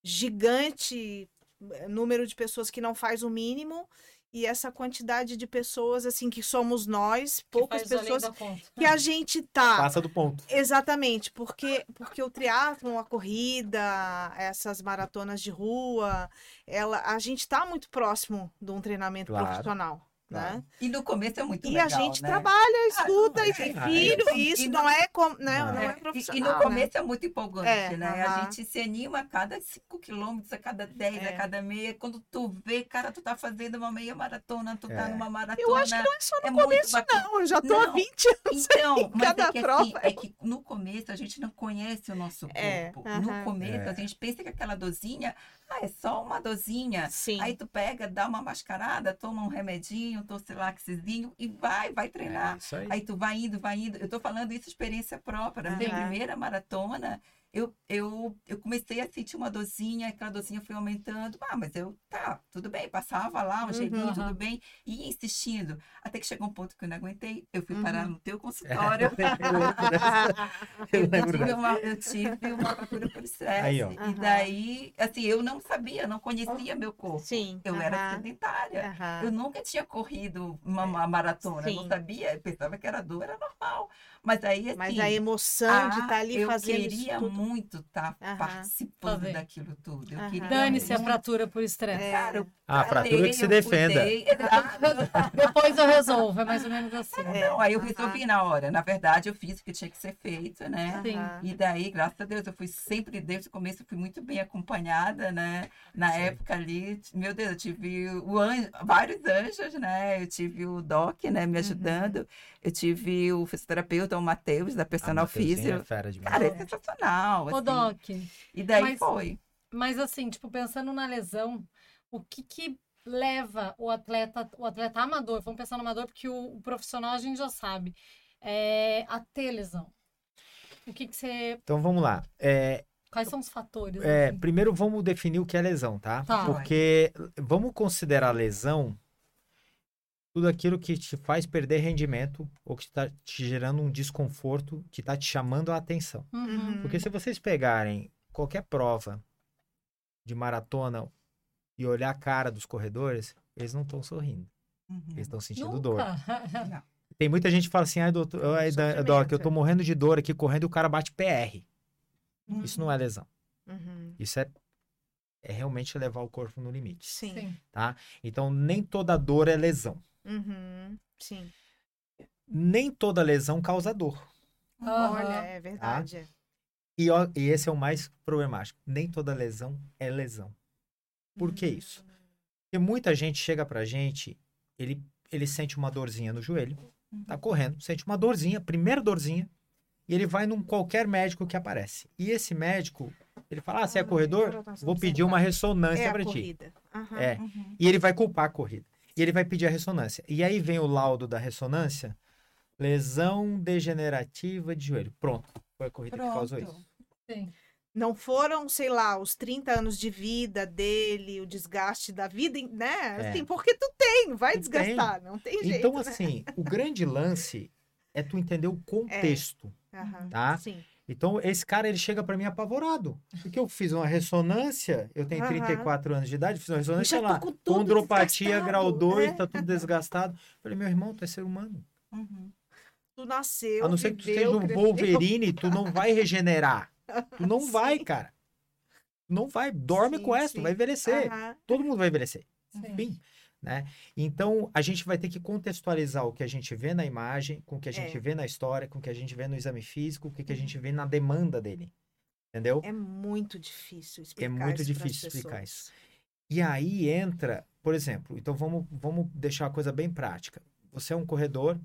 gigante eh, número de pessoas que não faz o mínimo e essa quantidade de pessoas assim que somos nós, poucas além pessoas que a gente tá passa do ponto. Exatamente, porque porque o triatlon, a corrida, essas maratonas de rua, ela a gente está muito próximo de um treinamento Claro, profissional, claro. né? E no começo é muito E legal, a gente né? trabalha, estuda não, e é. tem Ah, filho, é. e isso E não, não- é como, né? Não. Não, É, é e- profissional. E, no né? começo é muito empolgante, É, né? A aham. gente se anima a cada 5 quilômetros, a cada 10, É. a cada meia. Quando tu vê, cara, tu tá fazendo uma meia maratona, tu tá É. numa maratona. Eu acho que não é só no é começo, não. Eu já tô há Não. 20 anos. Então, mas cada é que, assim, prova é é que no começo a gente não conhece o nosso corpo. É, aham. No começo É. a gente pensa que aquela dozinha, ah, é só uma dozinha. Sim. Aí tu pega, dá uma mascarada, toma um remedinho, torcilaxezinho e vai, vai treinar. É isso aí. Aí tu vai indo, vai indo. Eu tô falando isso experiência própria. Minha primeira maratona, eu, eu, eu comecei a sentir uma dorzinha, aquela dorzinha foi aumentando. Ah, mas eu, tá, tudo bem. Passava lá, um Uhum. gelinho, Aham. tudo bem. E ia insistindo. Até que chegou um ponto que eu não aguentei. Eu fui Uhum. parar no teu consultório. Eu. Eu tive, uma, eu tive uma fratura por estresse. Aí, ó. E daí, assim, eu não sabia, não conhecia meu corpo. Sim. Eu era sedentária. Eu nunca tinha corrido uma, uma maratona, eu não Sim. sabia, eu pensava que era dor, era normal. Mas aí, assim, Mas a emoção de ah, estar ali eu fazendo isso queria tudo. muito estar Aham. participando Fazer. daquilo tudo. Eu queria Dane-se a fratura por estresse. É. Cara, eu Ah, a fratura que se eu defenda. Depois eu resolvo, é mais ou menos assim. É. Não, aí eu aham. resolvi na hora. Na verdade, eu fiz o que tinha que ser feito, né? Sim. E daí, graças a Deus, eu fui sempre, desde o começo, eu fui muito bem acompanhada, né? Na Sim. época ali, meu Deus, eu tive o anjo, vários anjos, né? Eu tive o Doc, né, me ajudando. Eu tive o fisioterapeuta, o Matheus, da Ah, Personal Physio. é fera demais. Cara, é sensacional, Ô, assim. Doc, E daí mas- foi. mas assim, tipo, pensando na lesão, o que que leva o atleta, o atleta amador, vamos pensar no amador, porque o, o profissional a gente já sabe, é, a ter lesão? O que que você... Então vamos lá. É, Quais são os fatores? é, assim? primeiro vamos definir o que é lesão, tá? Tá. Porque vamos considerar lesão tudo aquilo que te faz perder rendimento ou que está te gerando um desconforto, que está te chamando a atenção. Uhum. Porque se vocês pegarem qualquer prova de maratona e olhar a cara dos corredores, eles não estão sorrindo. Eles estão sentindo dor. Nunca. Tem muita gente que fala assim, ai, doutor, ai. Doc, eu tô morrendo de dor aqui, correndo e o cara bate PR. Isso não é lesão. Uhum. Isso é, é realmente levar o corpo no limite, Sim. Sim. tá? Então, nem toda dor é lesão. Uhum. Sim. Nem toda lesão causa dor. Aham. Olha, é verdade. é. E, ó, e esse é o mais problemático. Nem toda lesão é lesão. Por que isso? Porque muita gente chega pra gente, ele, ele sente uma dorzinha no joelho, tá correndo, sente uma dorzinha, primeira dorzinha, e ele vai num qualquer médico que aparece. E esse médico, ele fala: Ah, você é corredor? Vou pedir uma ressonância É a pra ti. Aham. É. Uhum. E ele vai culpar a corrida. E ele vai pedir a ressonância. E aí vem o laudo da ressonância: lesão degenerativa de joelho. Pronto. Foi a corrida que causou Pronto. isso. Sim. Não foram, sei lá, os 30 anos de vida dele, o desgaste da vida, né? É. Assim, porque tu tem, vai Tu desgastar, não tem jeito. Então, né? assim, o grande lance é tu entender o contexto, Aham, tá? Sim. Então, esse cara, ele chega pra mim apavorado. Porque eu fiz uma ressonância, eu tenho Aham. 34 anos de idade, fiz uma ressonância lá, condropatia grau 2, é. tá tudo desgastado. Falei, meu irmão, tu é ser humano. Uhum. Tu nasceu, A não ser que tu seja um cresceu. Wolverine, tu não vai regenerar. Tu não vai, cara. Tu não vai. Dorme Sim, com essa, tu vai envelhecer. Aham, Todo mundo vai envelhecer. Sim. Enfim, né? Então, a gente vai ter que contextualizar o que a gente vê na imagem, com o que a gente É. vê na história, com o que a gente vê no exame físico, com o que a gente vê na demanda dele. Entendeu? É muito difícil explicar muito isso difícil explicar pessoas. E aí entra, por exemplo, então vamos, vamos deixar a coisa bem prática. Você é um corredor,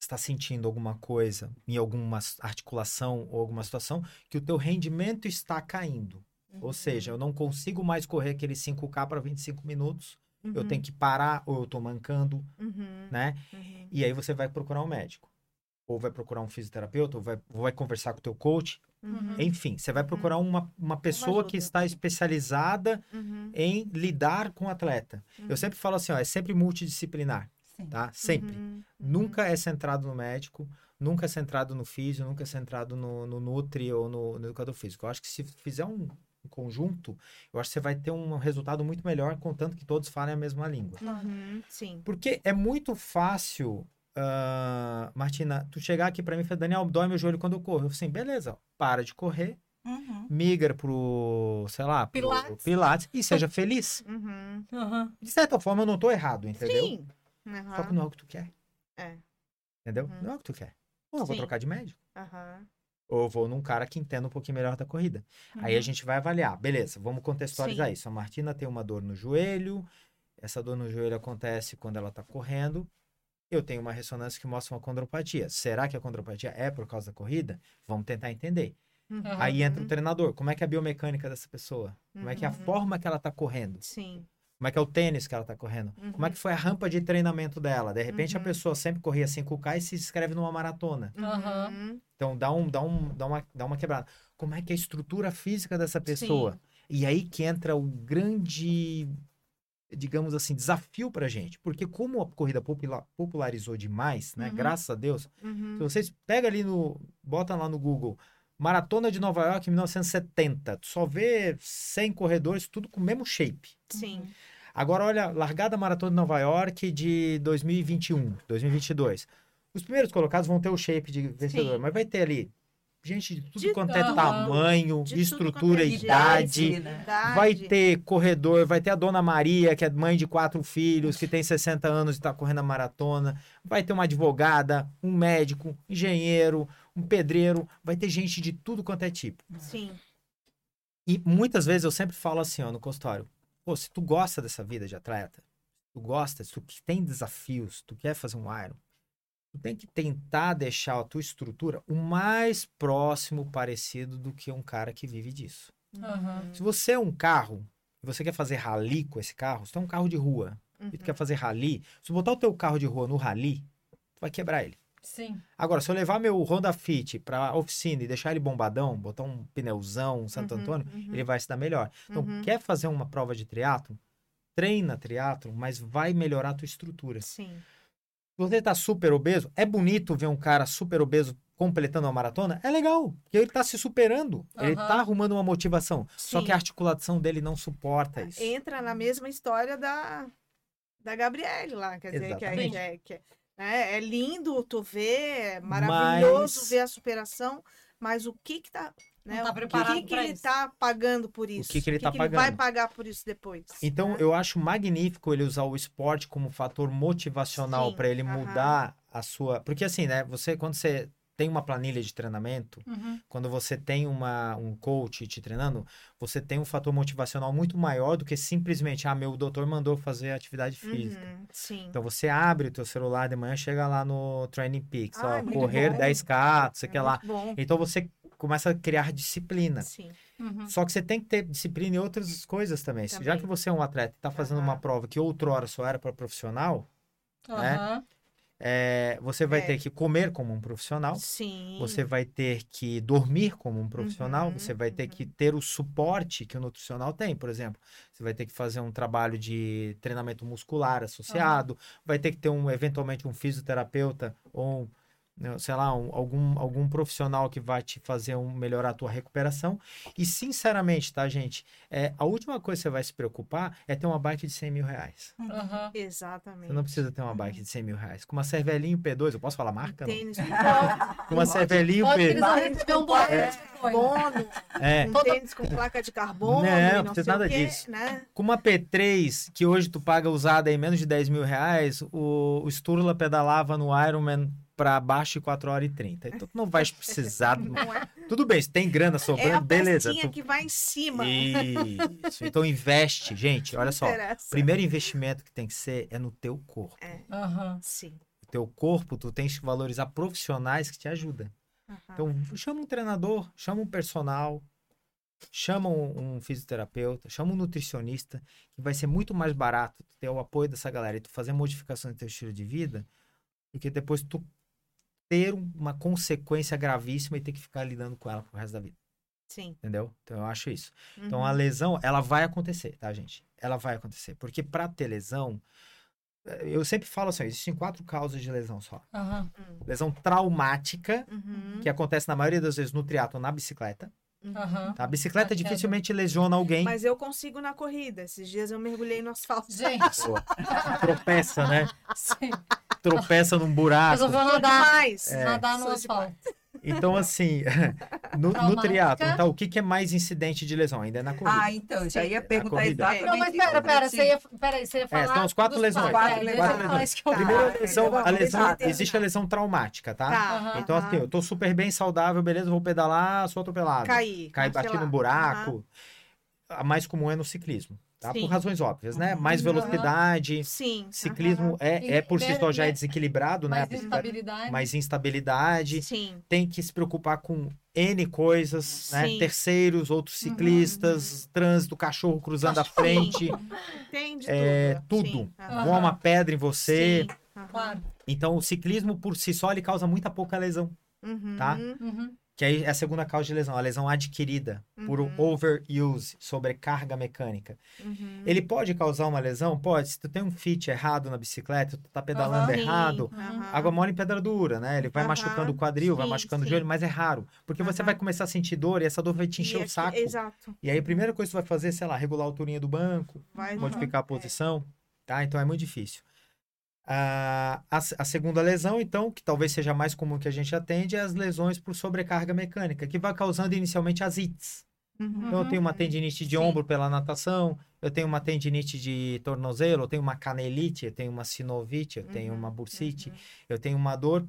está sentindo alguma coisa em alguma articulação ou alguma situação que o teu rendimento está caindo. Ou Uhum, seja, eu não consigo mais correr aquele 5K para 25 minutos, eu uhum, tenho que parar ou eu tô mancando, uhum, né? uhum. E aí você vai procurar um médico. Ou vai procurar um fisioterapeuta, ou vai, ou vai conversar com o teu coach. Uhum, Enfim, você vai procurar uma, uma pessoa que está especializada uhum, em lidar com o atleta. Eu uhum, sempre falo assim, ó, é sempre multidisciplinar, Sim. tá? Sempre. uhum, uhum. Nunca é centrado no médico, nunca é centrado no físio, nunca é centrado no, no nutri ou no, no educador físico. Eu acho que se fizer um, um conjunto, eu acho que você vai ter um resultado muito melhor, contanto que todos falem a mesma língua. Uhum, Sim. Porque é muito fácil, ah, Martina, tu chegar aqui pra mim e falar, Daniel, dói meu joelho quando eu corro. Eu falo assim, beleza, para de correr, Uhum. migra pro, sei lá, pro Pilates. Pilates e seja feliz. Uhum. Aham. De certa forma, eu não tô errado, entendeu? Sim. Só que não é o que tu quer. É. Entendeu? Uhum. Não é o que tu quer. Ou eu vou Sim. trocar de médico. Aham. Ou eu vou num cara que entenda um pouquinho melhor da corrida. Aí a Uhum. gente vai avaliar. Beleza, vamos contextualizar Sim. isso. A Martina tem uma dor no joelho. Essa dor no joelho acontece quando ela tá correndo. Eu tenho uma ressonância que mostra uma condropatia. Será que a condropatia é por causa da corrida? Vamos tentar entender. Uhum. Aí entra o treinador. Como é que é a biomecânica dessa pessoa? Como é que é a Uhum. forma que ela tá correndo? Sim. Como é que é o tênis que ela tá correndo? Como é que foi a rampa de treinamento dela? De repente a Uhum. pessoa sempre corria 5K e se inscreve numa maratona. Uhum. Então dá, um, dá, um, dá, uma, dá uma quebrada. Como é que é a estrutura física dessa pessoa? E aí que entra o grande, digamos assim, desafio pra gente. Porque como a corrida popula- popularizou demais, né? Uhum. Graças a Deus. Uhum. Se vocês pegam ali no. Bota lá no Google. Maratona de Nova York em 1970. Tu só vê 100 corredores, tudo com o mesmo shape. Sim. Agora, olha, largada Maratona de Nova York de 2021, 2022. Os primeiros colocados vão ter o shape de vencedor, Sim. mas vai ter ali gente de tudo De quanto é tamanho, tudo estrutura, é idade. jeito, né? Vai Idade. ter corredor, vai ter a Dona Maria, que é mãe de quatro filhos, que tem 60 anos e está correndo a maratona. Vai ter uma advogada, um médico, um engenheiro, um pedreiro. Vai ter gente de tudo quanto é tipo. Sim. E muitas vezes eu sempre falo assim, ó, no consultório. Pô, se tu gosta dessa vida de atleta, tu gosta, se tu tem desafios, tu quer fazer um Iron, tu tem que tentar deixar a tua estrutura o mais próximo parecido do que um cara que vive disso. Aham. Se você é um carro, e você quer fazer rally com esse carro, se tu é um carro de rua, e Uhum. tu quer fazer rally, se tu botar o teu carro de rua no rally, tu vai quebrar ele. Sim. Agora, se eu levar meu Honda Fit pra oficina e deixar ele bombadão, botar um pneuzão, um Santo Uhum, Antônio, uhum. ele vai se dar melhor. Então, Uhum. quer fazer uma prova de triatlo? Treina triatlo, mas vai melhorar a tua estrutura. Se Sim. você tá super obeso, é bonito ver um cara super obeso completando uma maratona? É legal, porque ele tá se superando. Ele tá arrumando uma motivação. Só Sim. que a articulação dele não suporta isso. Entra na mesma história da, da Gabriele lá, quer dizer, que é, Exatamente. que é, que é- É, é lindo tu ver, é maravilhoso Mas- ver a superação, mas o que que tá, né? Não tá o que que ele isso. tá pagando por isso? que que ele tá vai pagando? pagar por isso depois? Então, né? eu acho magnífico ele usar o esporte como fator motivacional para ele aham. mudar a sua. Porque assim, né? Você, quando você tem uma planilha de treinamento, Uhum. quando você tem uma, um coach te treinando, você tem um fator motivacional muito maior do que simplesmente, ah, meu doutor mandou fazer atividade física. Uhum, sim. Então você abre o teu celular de manhã, chega lá no Training Peaks, Ah, ó, correr bom. 10K, não sei o que é lá. bom. Então você começa a criar disciplina. Sim. Uhum. Só que você tem que ter disciplina em outras coisas também. Já Também. que você é um atleta e está fazendo uma prova que outrora só era para profissional, né? É, você vai É. ter que comer como um profissional, Sim. você vai ter que dormir como um profissional, Uhum, você vai ter uhum. que ter o suporte que o nutricional tem, por exemplo. Você vai ter que fazer um trabalho de treinamento muscular associado, vai ter que ter um eventualmente um fisioterapeuta ou um, sei lá, um- algum, algum profissional que vai te fazer um, melhorar a tua recuperação. E sinceramente, tá, gente? É, a última coisa que você vai se preocupar é ter uma bike de 100 mil reais. Aham. Exatamente. Você não precisa ter uma bike de 100 mil reais. Com uma Cervelinho P2, eu posso falar marca? não? Tênis Com uma Cervelinho Pode, eles P2. vão receber um boleto É. de coisa. carbono, É, um tênis com placa de carbono, Não, não não precisa nada quê, disso. né? com uma P3, que hoje tu paga usada em menos de 10 mil reais, o, o Sturla pedalava no Ironman para abaixo de 4 horas e 30. Então tu não vai precisar. Não é, Tudo bem, se tem grana é a sobrando, beleza. pestinha tu- que vai em cima. Isso. Então investe, gente. Olha só. Interessa. O primeiro investimento que tem que ser é no teu corpo. Aham. Sim. O teu corpo, tu tens que valorizar profissionais que te ajudam. Aham. Então, chama um treinador, chama um personal, chama um, um fisioterapeuta, chama um nutricionista, que vai ser muito mais barato ter o apoio dessa galera e tu fazer modificações no teu estilo de vida, do que depois tu ter um- uma consequência gravíssima e ter que ficar lidando com ela pro resto da vida, Sim. entendeu? Então eu acho isso. Então Uhum. a lesão, ela vai acontecer, tá, gente? Ela vai acontecer, porque para ter lesão, eh, eu sempre falo assim, existem quatro causas de lesão só. Aham. Lesão traumática, Uhum. que acontece na maioria das vezes no triatlo na bicicleta. Aham. Tá? A bicicleta A queda. dificilmente lesiona alguém. Mas eu consigo na corrida. Esses dias eu mergulhei no asfalto. Gente, Pô, tropeça, né? sim. Tropeça num buraco. Resolveu nadar, demais. É. nadar no asfalto. Então, assim, no, no triatlo, tá? o que, que é mais incidente de lesão? Ainda é na corrida. Ah, então, já ia perguntar exatamente Não, mas pera, pra pera, você ia, pera, você ia falar. são as quatro lesões. quatro, Quatro é, lesões. Tá. Primeira lesão, então a lesão, ele existe a lesão traumática, tá? Tá. Então, assim, eu tô super bem saudável, beleza, vou pedalar, sou atropelado. Caí. Cai, bati num buraco. A mais comum é no ciclismo, tá? Sim. Por razões óbvias, né? Uhum. Mais velocidade, Sim. ciclismo é, E- é por si só já é e- desequilibrado, né? Mais instabilidade. mais instabilidade, Sim. tem que se preocupar com N coisas, né? Sim. Terceiros, outros Uhum, ciclistas, trânsito, cachorro cruzando a frente, Entende é, tudo. tudo. Voa uma pedra em você. Claro. Então, o ciclismo por si só ele causa muita pouca lesão, Uhum. Tá? Uhum. que aí é a segunda causa de lesão, a lesão adquirida por Uhum. overuse, sobrecarga mecânica. Uhum. Ele pode causar uma lesão? Pode. Se tu tem um fit errado na bicicleta, tu tá pedalando Aham. errado. Água mole em pedra dura, né? Ele vai machucando o quadril, vai sim, machucando o sim. joelho, mas é raro. Porque você vai começar a sentir dor e essa dor vai te encher E o saco. Exato. E aí a primeira coisa que você vai fazer, sei lá, regular a alturinha do banco, Vai modificar a É. posição, tá? Então é muito difícil. Ah, a, a segunda lesão, então, que talvez seja mais comum que a gente atende, é as lesões por sobrecarga mecânica, que vai causando inicialmente as ites. Uhum. Então, eu tenho uma tendinite de Sim. ombro pela natação, eu tenho uma tendinite de tornozelo, eu tenho uma canelite, eu tenho uma sinovite, eu tenho Uhum, uma bursite, uhum. eu tenho uma dor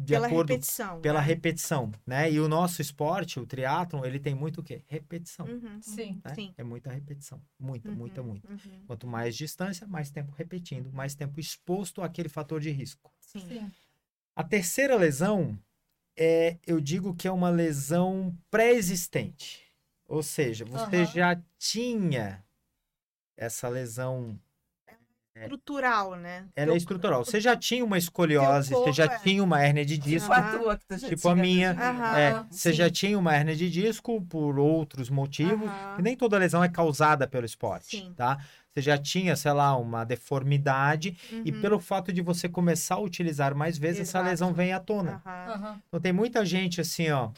de Pela acordo repetição. pela né? repetição, né? E o nosso esporte, o triatlon, ele tem muito o quê? Repetição, Uhum. Sim. né? Sim. É muita repetição, muita, muita, Uhum, muita. uhum. Quanto mais distância, mais tempo repetindo, mais tempo exposto àquele fator de risco. Sim. Sim. A terceira lesão é, eu digo que é uma lesão pré-existente. Ou seja, você já tinha essa lesão, Estrutural, né? ela Teu- é estrutural. Você já tinha uma escoliose, você já é- tinha uma hérnia de disco, Tipo a tua, que tipo a tinha minha. Aham. É, você já tinha uma hérnia de disco por outros motivos. E nem toda lesão é causada pelo esporte, Sim. tá? Você já tinha, sei lá, uma deformidade e Uhum. pelo fato de você começar a utilizar mais vezes, essa Exato. lesão vem à tona. Aham. Então tem muita gente assim, ó,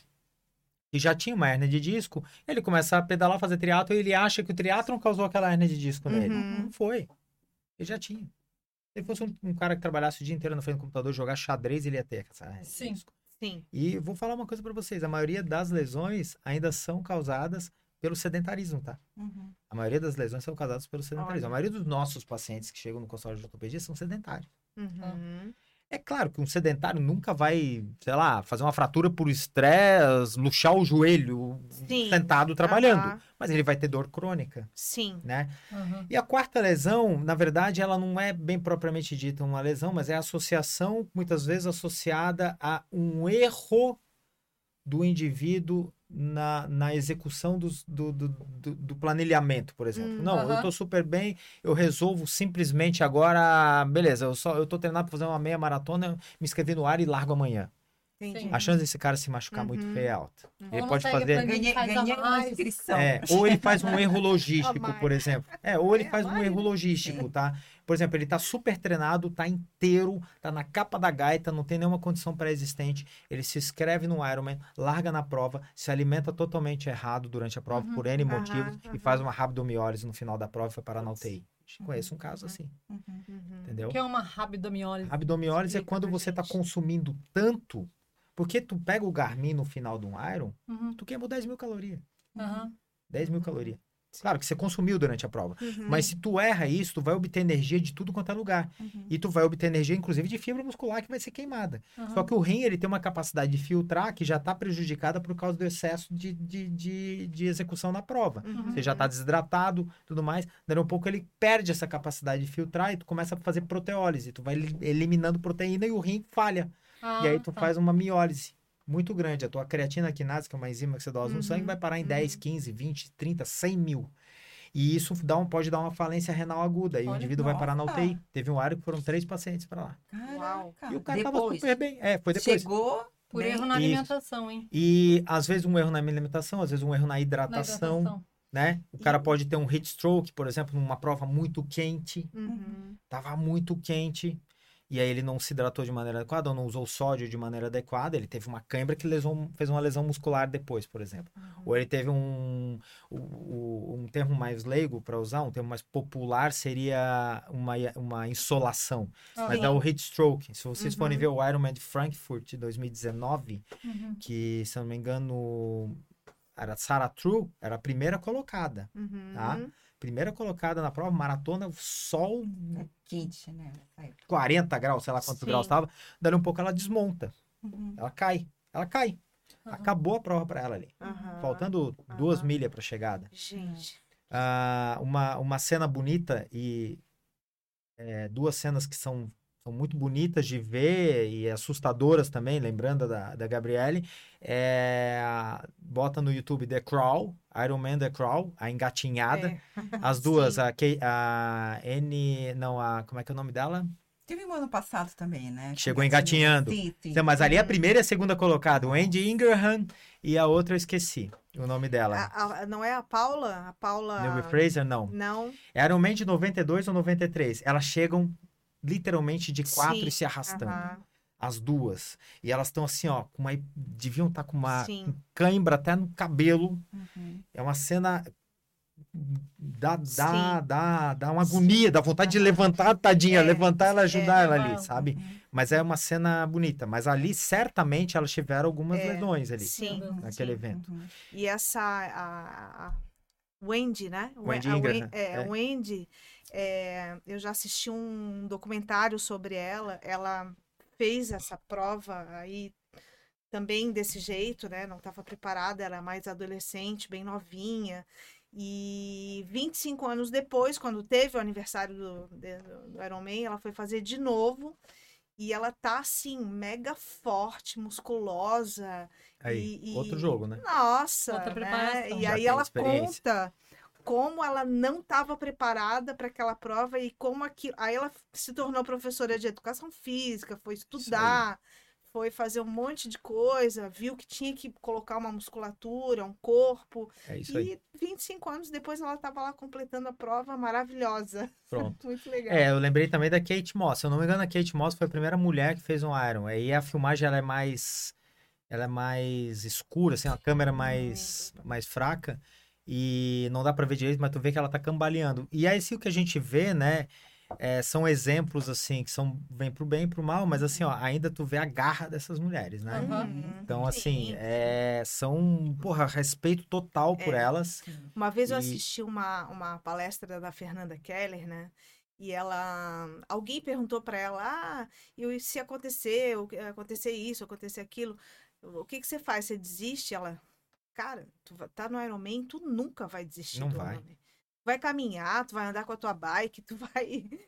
que já tinha uma hérnia de disco, ele começa a pedalar, fazer triatlo e ele acha que o triatlon causou aquela hérnia de disco nele. Uhum. Não foi. Ele já tinha. Se fosse um, um cara que trabalhasse o dia inteiro na frente do computador, jogar xadrez, ele ia ter essa Sim. risco. Sim. E vou falar uma coisa pra vocês: a maioria das lesões ainda são causadas pelo sedentarismo, tá? Uhum. A maioria das lesões são causadas pelo sedentarismo. Olha. A maioria dos nossos pacientes que chegam no consultório de ortopedia são sedentários. Uhum. É claro que um sedentário nunca vai, sei lá, fazer uma fratura por estresse, luxar o joelho Sim. sentado trabalhando. Aham. Mas ele vai ter dor crônica, Sim. né? Uhum. E a quarta lesão, na verdade, ela não é bem propriamente dita uma lesão, mas é a associação, muitas vezes associada a um erro do indivíduo na, na execução dos- do, do, do, do planilhamento, por exemplo. Hum, não, eu aham. tô super bem, eu resolvo simplesmente agora, beleza, eu só eu tô treinado para fazer uma meia maratona, eu me inscrevi no ar e largo amanhã. Entendi. A chance desse cara se machucar muito Uhum. feia é alta. Uhum. Ele pode fazer planilha. Ganhei, faz a ganhei uma mais. inscrição. é, ou ele faz um erro logístico, por exemplo. É, ou ele faz um erro logístico, tá? Por exemplo, ele tá super treinado, tá inteiro, tá na capa da gaita, não tem nenhuma condição pré-existente. Ele se inscreve no Ironman, larga na prova, se alimenta totalmente errado durante a prova, Uhum. por N Aham, motivos, e aham. faz uma rabdomiólise no final da prova e foi parar na UTI. Conheço um caso assim, Uhum. Uhum. entendeu? Que é uma rabdomiólise. Rabdomiólise é quando você tá gente. consumindo tanto, porque tu pega o Garmin no final de um Iron, Uhum. tu queimou 10 mil calorias. Aham. 10 mil calorias. Claro que você consumiu durante a prova. Uhum. Mas se tu erra isso, tu vai obter energia de tudo quanto é lugar. Uhum. E tu vai obter energia, inclusive, de fibra muscular que vai ser queimada. aham. Só que o rim, ele tem uma capacidade de filtrar que já está prejudicada por causa do excesso de, de, de, de execução na prova. Uhum. Você já está desidratado, tudo mais. Daí um pouco ele perde essa capacidade de filtrar e tu começa a fazer proteólise. Tu vai eli- eliminando proteína e o rim falha. Ah, e aí tu tá. faz uma miólise muito grande. A tua creatina quinase, que é uma enzima que você dose no Uhum, sangue, vai parar em uhum. 10, 15, 20, 30, 100 mil. E isso dá um, pode dar uma falência renal aguda. E o Olha, indivíduo vai parar na nossa. UTI. Teve um área que foram três pacientes para lá. Caraca. E o cara tava depois, super bem. É, foi depois. Chegou Por bem- erro na alimentação, hein? E às vezes um erro na alimentação, às vezes um erro na Na hidratação, hidratação. né? O cara pode ter um heat stroke, por exemplo, numa prova muito quente. Uhum. Tava muito quente. E aí ele não se hidratou de maneira adequada, ou não usou sódio de maneira adequada. Ele teve uma cãibra que fez uma lesão muscular depois, por exemplo. Ou ele teve um, o- um termo mais leigo para usar, um termo mais popular seria uma, uma insolação. Mas Sim. é o heat stroke. Se vocês forem Uhum. ver o Ironman de Frankfurt de 2019, Uhum. que, se eu não me engano, era Sarah True, era a primeira colocada. Uhum. Tá? Primeira colocada na prova, maratona, sol É quente, né? época. 40 graus, sei lá quantos Sim. graus estava. Dali um pouco ela desmonta. Uhum. Ela cai. Ela cai. Aham. Acabou a prova para ela ali. Aham. Faltando duas milhas para chegada. Gente. Ah, uma, uma cena bonita e é, duas cenas que são, são muito bonitas de ver e assustadoras também, lembrando da, da Gabriele. É, a- bota no YouTube The Crawl, Iron Man The Crawl, a engatinhada. É. As duas, a, Kay- a N. Não, a. Como é que é o nome dela? Teve um ano passado também, né? Chegou engatinhando. Sim, sim. Então, mas ali a primeira e a segunda colocada, o Andy Ingraham e a outra eu esqueci o nome dela. A- a- não é a Paula? A Paula. Neil Fraser, não. Não. Era um de 92 ou 93. Elas chegam literalmente de quatro Sim, e se arrastando. Aham. As duas. E elas estão assim, ó, com uma, deviam estar com uma Sim. com cãibra até no cabelo. Uhum. É uma cena. Dá, dá, Sim. dá, dá uma agonia, dá vontade de levantar, tadinha, É, levantar ela, ajudar é, ela ali, sabe? Uhum. Mas é uma cena bonita. Mas ali, certamente, elas tiveram algumas É, lesões ali, Sim. Naquele sim. evento. Uhum. E essa. A, a Wendy, né? Wendy a Wen- Ingraham, é, é. Wendy. É, eu já assisti um documentário sobre ela. Ela fez essa prova aí também desse jeito, né? Não estava preparada, era mais adolescente, bem novinha. E 25 anos depois, quando teve o aniversário do, de- do Iron Man, ela foi fazer de novo. E ela tá assim, mega forte, musculosa. Aí, E- outro e- jogo, né? Nossa, Outra né? E Já aí ela conta como ela não estava preparada para aquela prova e como aquilo. Aí ela se tornou professora de educação física, foi estudar, foi fazer um monte de coisa, viu que tinha que colocar uma musculatura, um corpo. É isso aí. E 25 anos depois ela estava lá completando a prova maravilhosa. Pronto. Muito legal. É, eu lembrei também da Kate Moss. Se eu não me engano, a Kate Moss foi a primeira mulher que fez um Iron. Aí a filmagem ela é mais ela é mais escura, assim, a câmera mais mais fraca e não dá pra ver direito, mas tu vê que ela tá cambaleando. E aí se o que a gente vê, né, é, são exemplos, assim, que são vêm pro bem e pro mal, mas assim, ó, ainda tu vê a garra dessas mulheres, né? Uhum. Então, assim, Sim. é, são, porra, respeito total por É. elas. Uma vez eu E- assisti uma, uma palestra da Fernanda Keller, né? E ela. Alguém perguntou pra ela: ah, e se acontecer, o que- acontecer isso, acontecer aquilo, o que que você faz? Você desiste? Ela, cara, tu tá no Ironman, tu nunca vai desistir Não do vai. Ironman. Vai caminhar, tu vai andar com a tua bike, tu vai.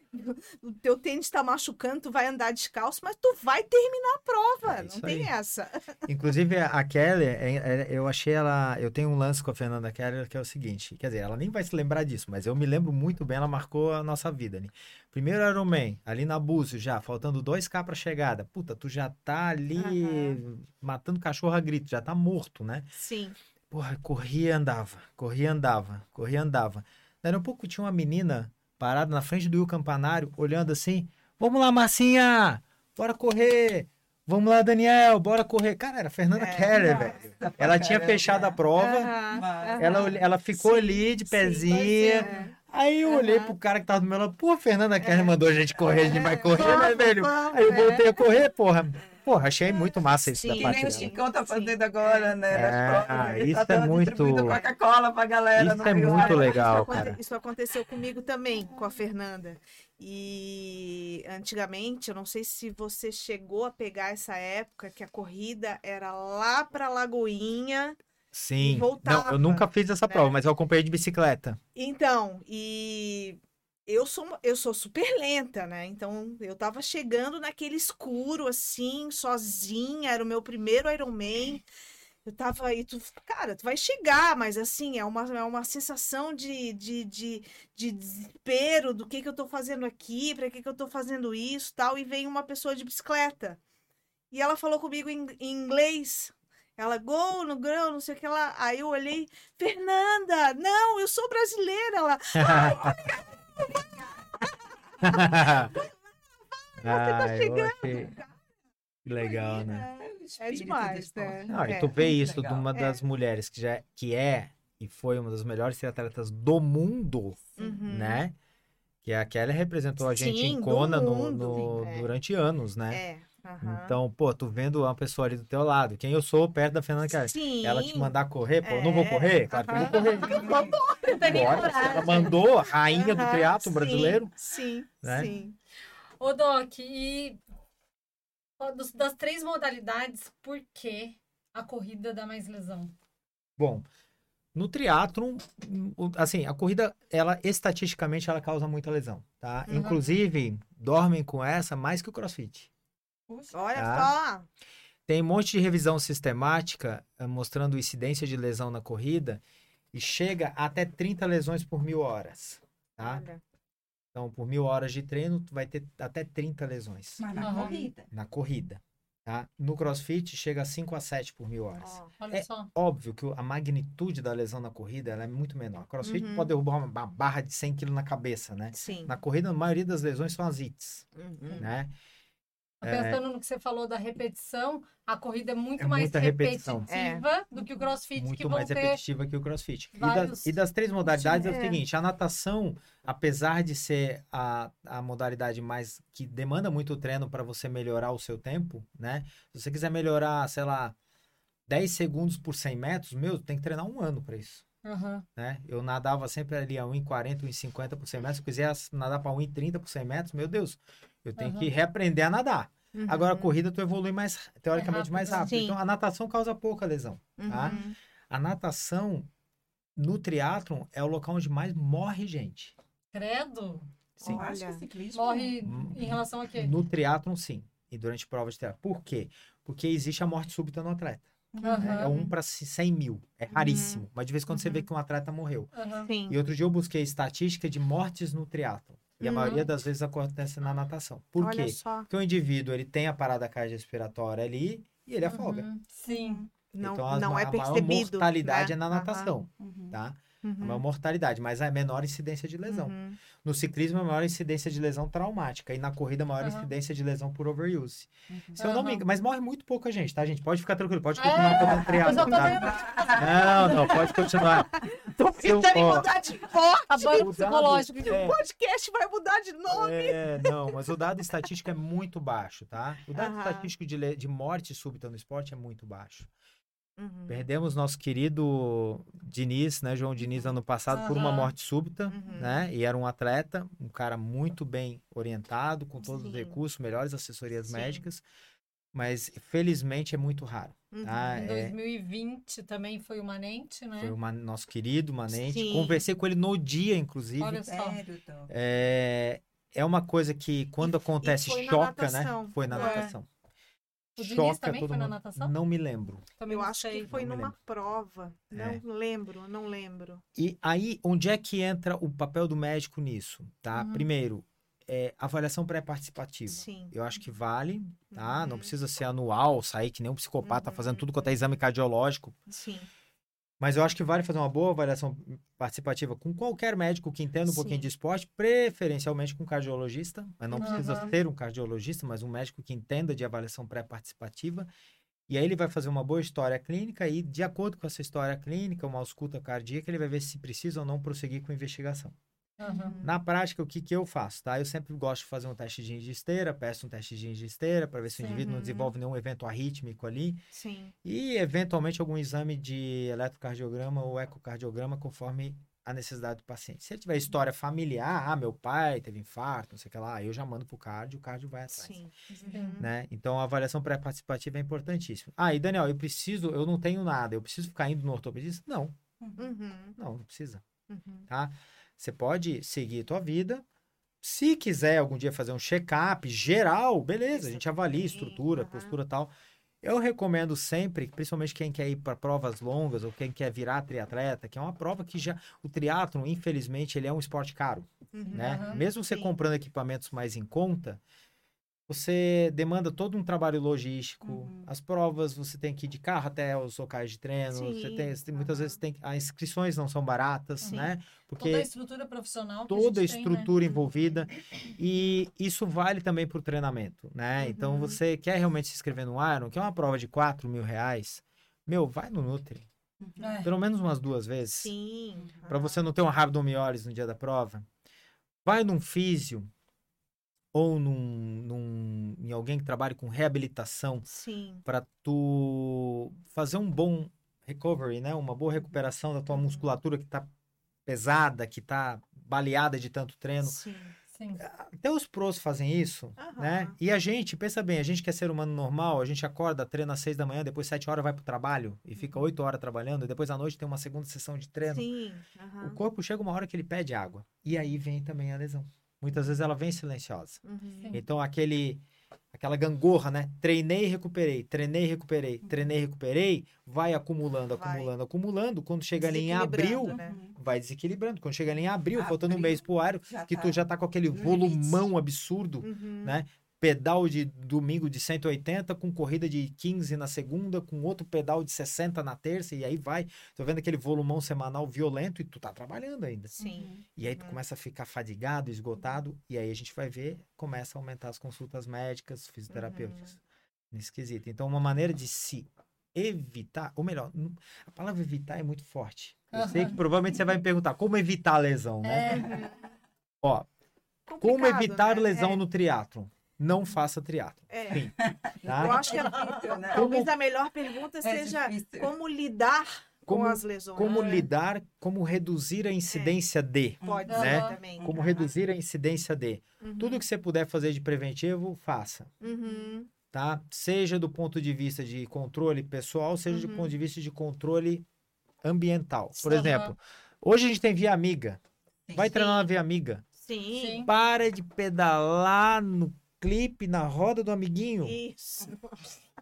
O teu tênis tá machucando, tu vai andar descalço, mas tu vai terminar a prova. É não tem aí. essa. Inclusive, a Kelly, é- é- eu achei ela. Eu tenho um lance com a Fernanda Keller que é o seguinte: quer dizer, ela nem vai se lembrar disso, mas eu me lembro muito bem, ela marcou a nossa vida. Né? Primeiro Ironman, ali na Búzio já, faltando 2K pra chegada. Puta, tu já tá ali matando cachorro a grito, já tá morto, né? Sim. Porra, corria e andava, corria e andava, corria e andava. Daí um pouco tinha uma menina parada na frente do Will Campanário, olhando assim: Vamos lá, Marcinha! Bora correr! Vamos lá, Daniel, bora correr. Cara, era a Fernanda É, Keller, velho. Ela tinha caramba. fechado a prova, aham. ela, olh- ela ficou Sim, ali de sim, pezinha. é. Aí eu olhei Aham. pro cara que tava do meu lado, pô, Fernanda Keller mandou a gente correr, a gente vai correr, né, velho? Aí eu é. voltei a correr, porra. Porra, achei muito massa isso da Sim. Que parte nem o. Chicão tá fazendo agora, né? É, provas. Isso tá é muito- Coca-Cola pra galera. Isso no é meio muito da- legal, isso, cara. isso aconteceu comigo também, com a Fernanda. E antigamente, eu não sei se você chegou a pegar essa época que a corrida era lá pra Lagoinha. Sim. voltava, Não, eu nunca fiz essa prova, né? mas eu acompanhei de bicicleta. Então, e eu sou, eu sou super lenta, né? Então, eu tava chegando naquele escuro, assim, sozinha, era o meu primeiro Ironman. Eu tava aí, tu, cara, tu vai chegar, mas assim, é uma, é uma sensação de, de, de, de desespero do que que eu tô fazendo aqui, pra que que eu tô fazendo isso, tal, e vem uma pessoa de bicicleta. E ela falou comigo em, em inglês. Ela, gol no grão, não sei o que lá. Aí eu olhei, Fernanda, não, eu sou brasileira. Ela, ah, eu chegando, achei legal, né? É demais, né? Não, e É, tu vê isso de legal. uma É. das mulheres que já é- que é e foi uma das melhores atletas do mundo, Uhum. né? Que é a Kelly representou a gente Sim, em Kona mundo, no- é. durante anos, né? É. aham. Então, pô, tu vendo uma pessoa ali do teu lado, quem eu sou perto da Fernanda. Sim. Ela te mandar correr, pô, eu não vou É, correr? Claro que eu vou correr. Não tem nem Bora, ela mandou a rainha do Aham, triatlo sim, brasileiro. Sim, né? sim. Ô, Doc, e das três modalidades, por que a corrida dá mais lesão? Bom, no triatlon, assim, a corrida, ela estatisticamente ela causa muita lesão, tá? Uhum. Inclusive, dormem com essa mais que o CrossFit. Puxa, Olha Tá. só. Tem um monte de revisão sistemática eh, mostrando incidência de lesão na corrida e chega até 30 lesões por mil horas, tá? Olha. Então, por mil horas de treino, tu vai ter até 30 lesões mas na Aham. corrida. na corrida, tá? No CrossFit, chega a 5 a 7 por mil horas. Olha É, só. Óbvio que a magnitude da lesão na corrida ela é muito menor. CrossFit Uhum. pode derrubar uma ba- barra de 100 kg na cabeça, né? Sim. Na corrida, a maioria das lesões são as hits, Uhum. né? Pensando no que você falou da repetição, a corrida é muito É mais repetição. repetitiva do que o crossfit, que Muito vão mais ter... repetitiva que o CrossFit. E, vários das, e das três modalidades é o É. seguinte, a natação, apesar de ser a, a modalidade mais que demanda muito treino para você melhorar o seu tempo, né? Se você quiser melhorar, sei lá, 10 segundos por 100 metros, meu, tem que treinar um ano para isso. Aham. né? Eu nadava sempre ali a 1,40, 1,50 por 100 metros. Se eu quiser nadar para 1,30 por 100 metros, meu Deus, eu tenho Aham. que reaprender a nadar. Agora, a Uhum. corrida tu evolui mais, teoricamente, rápido, mais né? rápido. Sim. Então, a natação causa pouca lesão. tá? Uhum. A natação, no triatlon, é o local onde mais morre gente. Credo. Sim. Que Olha. Morre Hum, em relação a quê? No triatlon, sim. E durante provas de triatlon. Por quê? Porque existe a morte súbita no atleta. né? Aham. É um para 100 mil. É raríssimo. Mas de vez em quando você vê Uhum. que um atleta morreu. E outro dia eu busquei estatística de mortes no triatlon. E a Uhum. maioria das vezes acontece na natação. Por Olha quê? só. Porque o indivíduo ele tem a parada cardiorrespiratória ali e ele afoga. Uhum. Sim. Não, então as não é a maior percebido. mortalidade né? é na natação, Uhum. tá? Uhum. a maior mortalidade, mas a menor incidência de lesão. Uhum. No ciclismo, a maior incidência de lesão traumática. E na corrida, a maior Aham. incidência de lesão por overuse. Uhum. Se eu não me mas morre muito pouca gente, tá, gente? Pode ficar tranquilo, pode É, continuar fazendo Eu já triatlo, tá? Não, não, pode continuar. Tô pensando em mudar de porte. a banho o dado- psicológico. é, O podcast vai mudar de nome. É, não, mas o dado estatístico é muito baixo, tá? O dado estatístico de, de morte súbita no esporte é muito baixo. Uhum. Perdemos nosso querido Diniz, né, João Diniz, ano passado, por uma morte súbita, Uhum. né? E era um atleta, um cara muito bem orientado, com todos os Sim. recursos, melhores assessorias Sim. médicas, mas felizmente é muito raro, Uhum. tá? Em É, 2020 também foi o Manente, né? foi o ma- nosso querido Manente. Sim. Conversei com ele no dia, inclusive. Olha só. É, é uma coisa que quando E- acontece e foi na choca, natação. né? Foi na É. natação. O Diniz choca também todo foi na mundo. natação? Não me lembro. Também Eu não acho sei. que foi Não me numa lembro. prova. É. Não lembro, não lembro. E aí, onde é que entra o papel do médico nisso, tá? Uhum. Primeiro, é, avaliação pré-participativa. Sim. Eu acho que vale, tá? Não Uhum. precisa ser anual, sair que nem um psicopata Uhum. fazendo tudo quanto é exame cardiológico. Sim. Mas eu acho que vale fazer uma boa avaliação participativa com qualquer médico que entenda um pouquinho Sim. de esporte, preferencialmente com um cardiologista, mas não precisa Uhum. ser um cardiologista, mas um médico que entenda de avaliação pré-participativa. E aí ele vai fazer uma boa história clínica e, de acordo com essa história clínica, uma ausculta cardíaca, ele vai ver se precisa ou não prosseguir com a investigação. Aham. Na prática, o que, que eu faço, tá? Eu sempre gosto de fazer um testezinho de esteira, peço um testezinho de esteira para ver se o Sim. indivíduo não Uhum. desenvolve nenhum evento arrítmico ali. Sim. E, eventualmente, algum exame de eletrocardiograma ou ecocardiograma, conforme a necessidade do paciente. Se ele tiver história familiar, ah, meu pai teve infarto, não sei o que lá, eu já mando pro cardio, o cardio vai atrás. Sim. Sim. Né? Então, a avaliação pré-participativa é importantíssima. Ah, e Daniel, eu preciso, eu não tenho nada, eu preciso ficar indo no ortopedista? Não, Uhum. não, não precisa Uhum. tá? Você pode seguir a tua vida. Se quiser algum dia fazer um check-up geral, beleza, a gente avalia estrutura, postura e tal. Eu recomendo sempre, principalmente quem quer ir para provas longas ou quem quer virar triatleta, que é uma prova que já o triatlon, infelizmente, ele é um esporte caro, Uhum. né? Aham, Mesmo você sim. comprando equipamentos mais em conta, você demanda todo um trabalho logístico. Uhum. As provas você tem que ir de carro até os locais de treino. Você Sim, tem, você tem- muitas aham. vezes tem as inscrições não são baratas, Sim. né? Porque Toda a estrutura profissional que a toda a gente tem, né? estrutura envolvida e isso vale também para o treinamento, né? Então Uhum. você quer realmente se inscrever no Iron, que é uma prova de 4 mil reais, meu, vai no Nutri, É. pelo menos umas duas vezes, Sim. para você não ter uma rabdomiólise no dia da prova. Vai num físio ou num, num- em alguém que trabalhe com reabilitação Sim. para tu fazer um bom recovery, né? Uma boa recuperação da tua Uhum. musculatura que tá pesada, que tá baleada de tanto treino. Sim. Sim. Até os pros fazem isso, né? Aham. E a gente, pensa bem, a gente que é ser humano normal, a gente acorda, treina às seis da manhã, depois sete horas vai pro trabalho e fica oito horas trabalhando, e depois à noite tem uma segunda sessão de treino. Sim. O aham. corpo chega uma hora que ele pede água. E aí vem também a lesão. Muitas vezes ela vem silenciosa. Uhum. Então aquele aquela gangorra, né? Treinei, recuperei, treinei, recuperei, treinei, recuperei, vai acumulando, Vai. acumulando, acumulando. Quando chega ali em abril, né? vai desequilibrando. Quando chega ali em abril, faltando um Abril, mês pro ar, que tá tu já tá com aquele volumão limite. absurdo, Uhum. né? Pedal de domingo de 180, com corrida de 15 na segunda, com outro pedal de 60 na terça, e aí vai. Tô vendo aquele volumão semanal violento e tu tá trabalhando ainda. Sim. E aí tu Uhum. começa a ficar fadigado, esgotado, e aí a gente vai ver, começa a aumentar as consultas médicas, fisioterapêuticas, nesse quesito. Então, uma maneira de se evitar, ou melhor, a palavra evitar é muito forte. Eu sei que provavelmente você vai me perguntar como evitar a lesão, né? É, Ó, como Complicado, evitar né? lesão É, no triatlon? Não faça triatlon. É. Tá? Eu acho que a- Difícil, né? talvez a melhor pergunta É seja difícil. como lidar Como- com as lesões. Como É. lidar, como reduzir a incidência de. Pode Né? ser também. Como reduzir a incidência de. Uhum. Tudo que você puder fazer de preventivo, faça. Uhum. tá? Seja do ponto de vista de controle pessoal, seja do Uhum. ponto de vista de controle ambiental. Por Sim. exemplo, hoje a gente tem via amiga. Sim. Vai treinar na via amiga. Sim. Sim. Para de pedalar no clipe, na roda do amiguinho. Isso.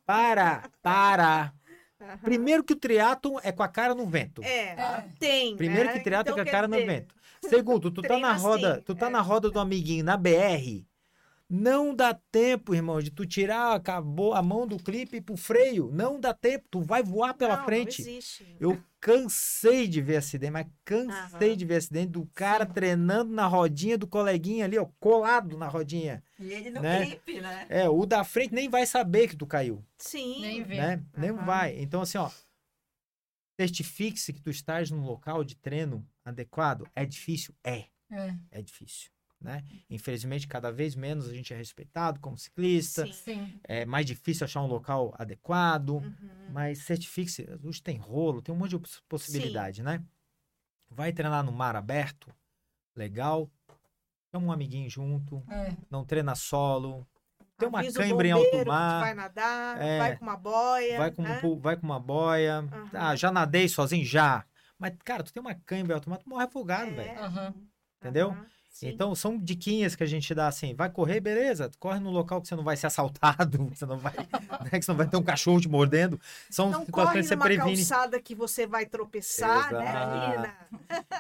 Para, para. Aham. Primeiro que o triatlon é com a cara no vento. É, É. tem. Primeiro né? que triatlon Então, é com a quer cara no dizer, vento. Segundo, tu tá na roda, assim, tu tá é. na roda do amiguinho na BR. Não dá tempo, irmão, de tu tirar acabou a mão do clipe pro freio. Não dá tempo, tu vai voar pela Não, frente. Não existe. Eu cansei de ver acidente, mas cansei Aham. de ver acidente do cara treinando na rodinha do coleguinha ali, ó, colado na rodinha. E ele no Né? clipe, né? É, o da frente nem vai saber que tu caiu, Sim. Nem vê. né? Nem vai. Então, assim, ó, certifique-se que tu estás num local de treino adequado. É difícil? É, É. é difícil, né? Infelizmente, cada vez menos a gente é respeitado como ciclista. Sim. Sim. É mais difícil achar um local adequado. Uhum. Mas certifique-se. Hoje tem rolo, tem um monte de poss- possibilidade, né? Vai treinar no mar aberto, legal. Chama um amiguinho junto, É. não treina solo. Tem uma Avisa o cãibra em alto mar. Vai nadar, É. vai com uma boia. Vai com, né? vai com uma boia. Aham. Ah, já nadei sozinho? Já. Mas, cara, tu tem uma cãibra em alto mar, tu morre afogado, É. velho. Aham. Entendeu? Aham, sim. Então, são diquinhas que a gente dá assim. Vai correr, beleza. Corre num local que você não vai ser assaltado, que você não vai, né, que você não vai ter um cachorro te mordendo. São não situações corre que você numa previne. calçada que você vai tropeçar, né, Exato. menina?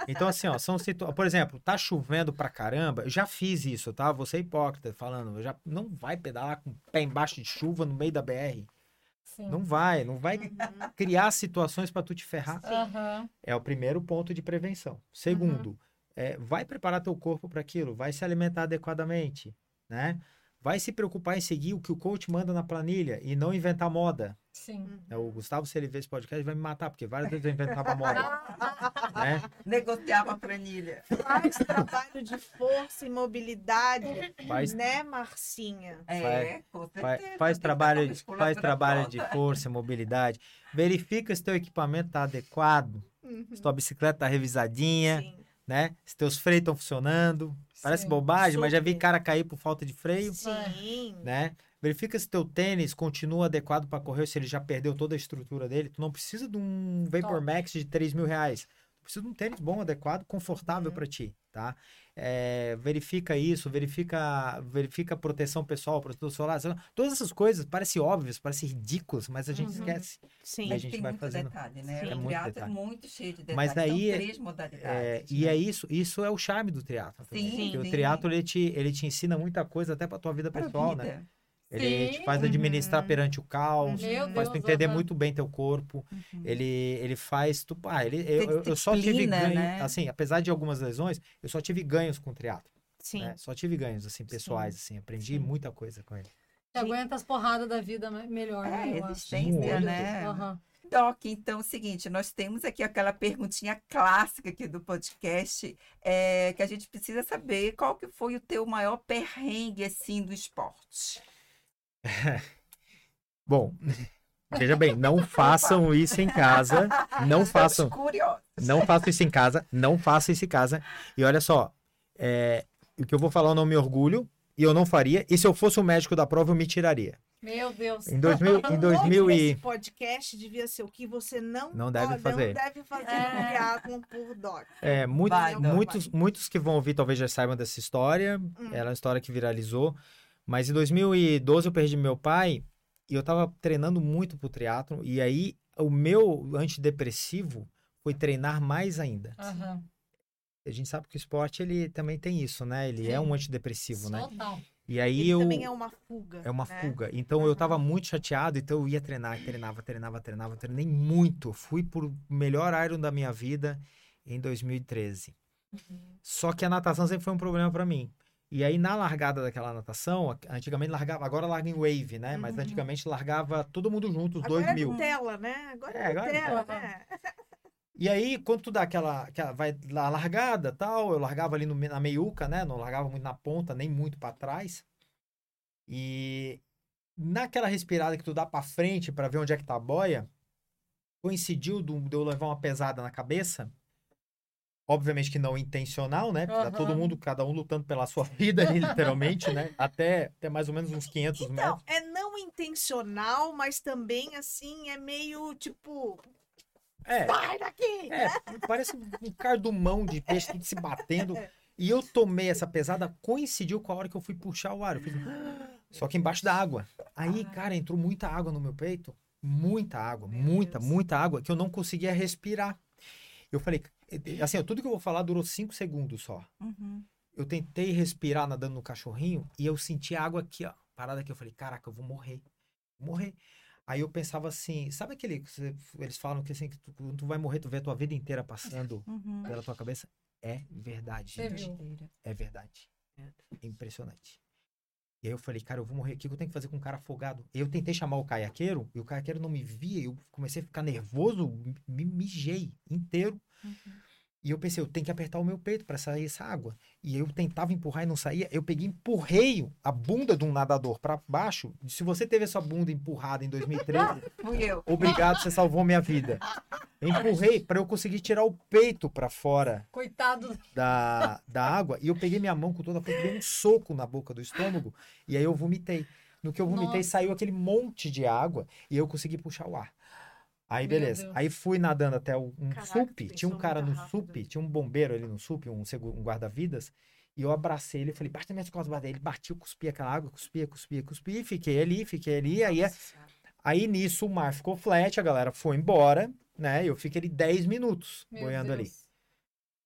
Então, assim, ó, são situações. Por exemplo, tá chovendo pra caramba. Eu já fiz isso, tá? Você é hipócrita falando. eu Já não vai pedalar com o pé embaixo de chuva no meio da BR. Sim. Não vai, não vai Uhum. criar situações pra tu te ferrar. Aham. É o primeiro ponto de prevenção. Segundo, é, vai preparar teu corpo para aquilo, vai se alimentar adequadamente, né? Vai se preocupar em seguir o que o coach manda na planilha e não inventar moda. Sim. É, O Gustavo, se ele ver esse podcast, vai me matar, porque várias vezes eu inventava moda, né? Negociava a planilha. Faz trabalho de força e mobilidade, Faz, né, Marcinha? É, com faz, certeza. faz que trabalho, faz trabalho de força e mobilidade. Verifica se teu equipamento está adequado, Uhum. se tua bicicleta está revisadinha, Sim. Né? Se teus freios estão funcionando. Parece Sim. bobagem, mas já vi Super. cara cair por falta de freio. Sim. né? Verifica se teu tênis continua adequado para correr, se ele já perdeu toda a estrutura dele. Tu não precisa de um Vapor Top. Max de 3 mil reais. Tu precisa de um tênis bom, adequado, confortável Uhum. para ti, tá? É, verifica isso, verifica, verifica a proteção pessoal, protetor solar. Todas essas coisas parecem óbvias, parecem ridículas, mas a gente Uhum. esquece. Sim. E a gente tem vai muito fazendo. detalhe, né? Sim. o É muito triatlo detalhe. é muito cheio de detalhes. Mas daí- São três modalidades. É, e né? é isso, isso é o charme do triatlo. Sim, Porque sim. o triatlo ele te, ele te ensina muita coisa até para tua vida Pra pessoal, né? Ele te Sim. faz administrar Uhum. perante o caos, Meu faz tu Deus, entender aham. muito bem teu corpo. Uhum. Ele, ele faz. Tu, ah, ele, eu, eu- eu só tive ganho. né? Assim, apesar de algumas lesões, eu só tive ganhos com o triatlo. Sim. né? Só tive ganhos, assim, pessoais, assim. Aprendi Sim. muita coisa com ele. Você aguenta as porradas da vida me- melhor, É, né? Eu acho. resistência, né? Aham. Doc, então é o seguinte, nós temos aqui aquela perguntinha clássica aqui do podcast, é, que a gente precisa saber qual que foi o teu maior perrengue, assim, do esporte. Bom, veja bem, não façam isso em casa. Não façam. Curiosos. Não façam isso em casa. Não façam isso em casa. E olha só, é, o que eu vou falar eu não me orgulho. E eu não faria. E se eu fosse o médico da prova, eu me tiraria. Meu Deus. Em 2000, em O 2000 nome e... desse podcast devia ser o que você não, Não deve pode- fazer. Não deve fazer É. triatlon por doc. É, muito- Vai, muitos, muitos que vão ouvir talvez já saibam dessa história. Hum. Ela é uma história que viralizou. Mas em 2012 eu perdi meu pai e eu tava treinando muito pro triatlo E aí o meu antidepressivo foi treinar mais ainda. Aham. A gente sabe que o esporte ele também tem isso, né? Ele é Sim. um antidepressivo, né? Total. E aí Ele eu também é uma fuga. é uma né? fuga. Então eu tava muito chateado, então eu ia treinar, treinava, treinava, treinava, treinei muito. Fui pro melhor Iron da minha vida em 2013. Só que a natação sempre foi um problema para mim. E aí na largada daquela natação, antigamente largava, agora larga em wave, né? Mas Uhum. antigamente largava todo mundo junto, os Agora dois é mil. Nutella, né? Agora É, é, agora é Nutella. né? E aí, quando tu dá aquela, aquela vai na largada, tal, eu largava ali no, na meiuca, né? Não largava muito na ponta, nem muito para trás. E naquela respirada que tu dá para frente para ver onde é que tá a boia, coincidiu de eu levar uma pesada na cabeça. Obviamente que não intencional, né? Porque tá todo mundo, cada um lutando pela sua vida ali, literalmente, né? Até, até mais ou menos uns 500 Então, metros. é não intencional, mas também, assim, é meio tipo. É, Sai daqui! É, parece um cardumão de peixe tudo se batendo. E eu tomei essa pesada, coincidiu com a hora que eu fui puxar o ar. Eu fiz... Só que embaixo da água. Aí, cara, entrou muita água no meu peito. Muita água, Meu muita, Deus. muita água, que eu não conseguia respirar. Eu falei, assim, ó, tudo que eu vou falar durou cinco segundos só. Uhum. eu tentei respirar nadando no cachorrinho e eu senti água aqui, ó. Parada aqui. Eu falei, caraca, eu vou morrer. Vou morrer. Aí eu pensava assim, sabe aquele. que Eles falam que assim, que tu, tu vai morrer, tu vê a tua vida inteira passando Uhum. pela tua cabeça. É verdade, gente. viu? É verdade. É impressionante. E aí eu falei, cara, eu vou morrer. O que eu tenho que fazer com um cara afogado? Eu tentei chamar o caiaqueiro e o caiaqueiro não me via. Eu comecei a ficar nervoso, me mijei inteiro. E eu pensei, eu tenho que apertar o meu peito para sair essa água. E eu tentava empurrar e não saía. Eu peguei empurrei a bunda de um nadador para baixo. Se você teve essa bunda empurrada em 2013, Fui eu. obrigado, você salvou minha vida. Eu empurrei para eu conseguir tirar o peito para fora Coitado. da, da água e eu peguei minha mão com toda a força, dei um soco na boca do estômago e aí eu vomitei. No que eu vomitei, Nossa. saiu aquele monte de água e eu consegui puxar o ar. Aí, beleza. Aí fui nadando até um Caraca, SUP, tinha um cara no rápido. SUP, tinha um bombeiro ali no SUP, um, um guarda-vidas, e eu abracei ele, falei, bate nas minhas costas, bate. Ele batia, eu cuspia aquela água, cuspia, cuspia, cuspia, e fiquei ali, fiquei ali, aí, é aí nisso o mar ficou flat, a galera foi embora, né, eu fiquei ali 10 minutos Meu boiando ali. Deus.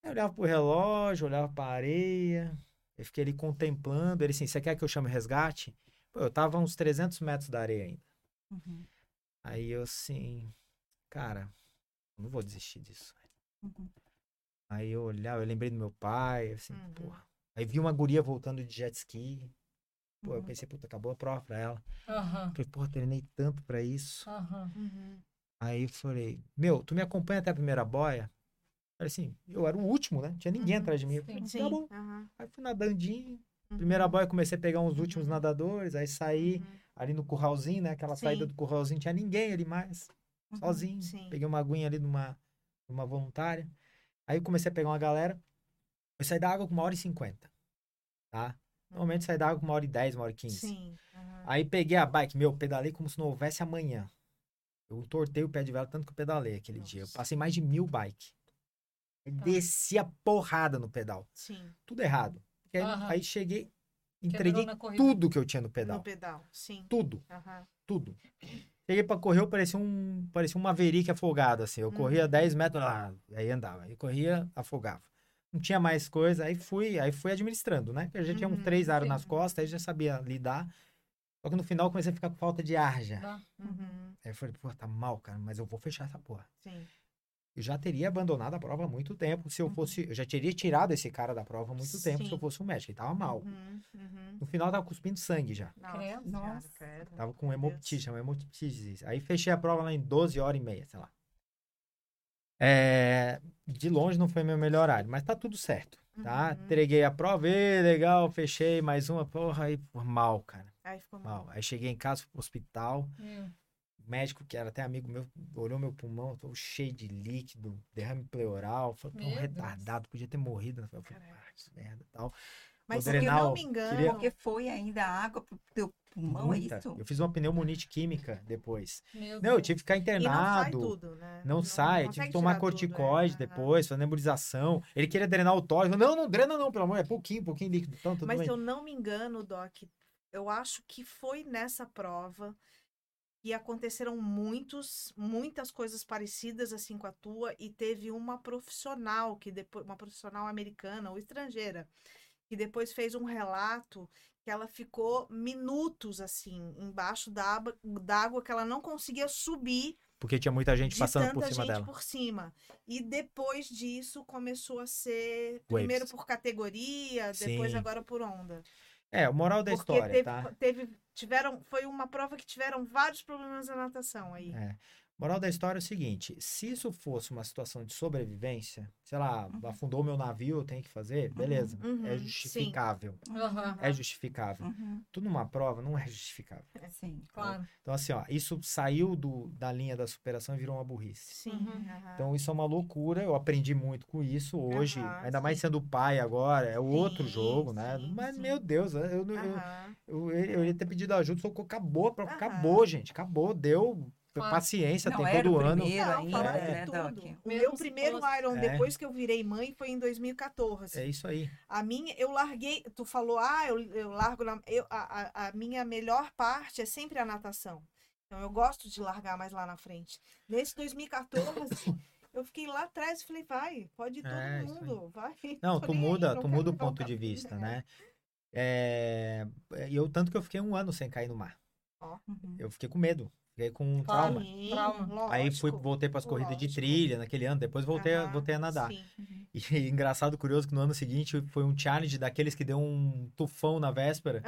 Eu olhava pro relógio, olhava pra areia, eu fiquei ali contemplando. Ele assim, você quer que eu chame resgate? Pô, eu tava a uns 300 metros da areia ainda. Uhum. Aí eu assim, cara, eu não vou desistir disso. Uhum. Aí eu olhava, eu lembrei do meu pai, assim, Uhum. porra. Aí vi uma guria voltando de jet ski. Pô, eu Uhum. pensei, puta, acabou a prova pra ela. Aham. Falei, porra, treinei tanto pra isso. Uhum. Aí eu falei, meu, tu me acompanha até a primeira boia? Falei assim, eu era o último, né? Não tinha ninguém Uhum, atrás de mim. Eu sim. falei, tá bom. Aí fui nadandinho. uhum, Primeira boia, comecei a pegar uns Uhum. últimos nadadores, aí saí uhum. ali no curralzinho, né? Aquela Sim. saída do curralzinho, tinha ninguém ali mais, Uhum. sozinho. sim. Peguei uma aguinha ali numa, numa voluntária. Aí comecei a pegar uma galera. Eu saí da água com uma hora e cinquenta, tá? Normalmente saí da água com uma hora e dez, uma hora e quinze. Sim. aham. Aí peguei a bike, meu, pedalei como se não houvesse amanhã. Eu tortei o pé de vela tanto que eu pedalei aquele dia. Eu Nossa. passei mais de mil bike. Tá. Desci a porrada no pedal. Sim. Tudo errado. Aí, aí cheguei, entreguei tudo que eu tinha no pedal. No pedal. Sim. Tudo, tudo. Cheguei pra correr, eu parecia um, parecia um Maverick afogado, assim. Eu corria Uhum. 10 metros, lá, aí andava. Aí corria, afogava. Não tinha mais coisa, aí fui, aí fui administrando, né? Porque eu já tinha uns Uhum, três aros sim. nas costas, aí já sabia lidar. Só que no final eu comecei a ficar com falta de ar já. Uhum. Aí eu falei, pô, tá mal, cara, mas eu vou fechar essa porra. Sim. Eu já teria abandonado a prova há muito tempo. Se eu Uhum. fosse. Eu já teria tirado esse cara da prova há muito tempo se eu fosse um médico. Ele tava mal. Uhum. Uhum. No final tava cuspindo sangue já. Nossa, Nossa. credo. Tava com hemoptise, chama hemoptise. Aí fechei a prova lá em 12 horas e meia, sei lá. É, de longe não foi meu melhor horário, mas tá tudo certo, tá? Uhum. Entreguei a prova, ê, legal, fechei mais uma, porra, aí mal, cara, Aí ficou mal. mal. Aí cheguei em casa, fui pro hospital, Meu. O médico, que era até amigo meu, olhou meu pulmão, tô cheio de líquido, derrame pleural, falou, tô um Meu Deus. retardado, podia ter morrido. Eu falei, ah, que merda e tal. Mas se eu não me engano. queria- Porque foi ainda água pro teu pulmão, Muita. é isso? Eu fiz uma pneumonite química depois. Meu Não, eu Deus. tive que ficar E não sai internado. tudo, né? Não, sai, tive consegue que tomar tirar tudo, é. corticoide depois, fazer nebulização. Ele queria drenar o tórax. Não, não drena não, pelo amor, é pouquinho, pouquinho líquido. Então, Mas bem. se eu não me engano, Doc, eu acho que foi nessa prova que aconteceram muitos, muitas coisas parecidas assim com a tua e teve uma profissional que depois, uma profissional americana ou estrangeira, que depois fez um relato que ela ficou minutos assim embaixo d'água, d'água que ela não conseguia subir Porque tinha muita gente passando por cima gente dela. por cima. E depois disso começou a ser Waves. primeiro por categoria, depois Sim. agora por onda. É, o moral da Porque história, teve, tá? teve- tiveram, foi uma prova que tiveram vários problemas na natação aí. É. Moral da história é o seguinte: se isso fosse uma situação de sobrevivência, sei lá, Uhum. afundou meu navio, eu tenho que fazer, beleza. uhum, é justificável. Aham. É justificável. Uhum, Tudo numa prova não é justificável. sim. Claro. Então, assim, ó, isso saiu do, da linha da superação e virou uma burrice. Sim. Uhum. Então isso é uma loucura, eu aprendi muito com isso hoje, ainda mais sendo pai agora, é outro Sim, jogo, né? sim, Mas, sim. meu Deus, eu, eu, eu, eu, eu ia ter pedido ajuda, só que acabou, acabou, gente, acabou, deu Claro. paciência, Não tem todo o ano. primeiro Não, ainda, né, tudo. O meu primeiro fosse- Iron, É. depois que eu virei mãe, foi em 2014. É isso aí. A minha, eu larguei, tu falou, ah, eu, eu largo na. Eu, a, a, a minha melhor parte é sempre a natação. Então eu gosto de largar mais lá na frente. Nesse 2014, Eu fiquei lá atrás e falei, vai, pode ir todo É, aí. mundo, vai. Não, tu aí, muda, não tu muda o ponto de vista, né? É, e eu tanto que eu fiquei um ano sem cair no mar. Uhum. Eu fiquei com medo, fiquei com Claro. trauma. Trauma. Aí fui, voltei para as corridas de lógico. trilha naquele ano, depois voltei, a- Aham, voltei a nadar. sim. E engraçado, curioso, que no ano seguinte foi um challenge daqueles que deu um tufão na véspera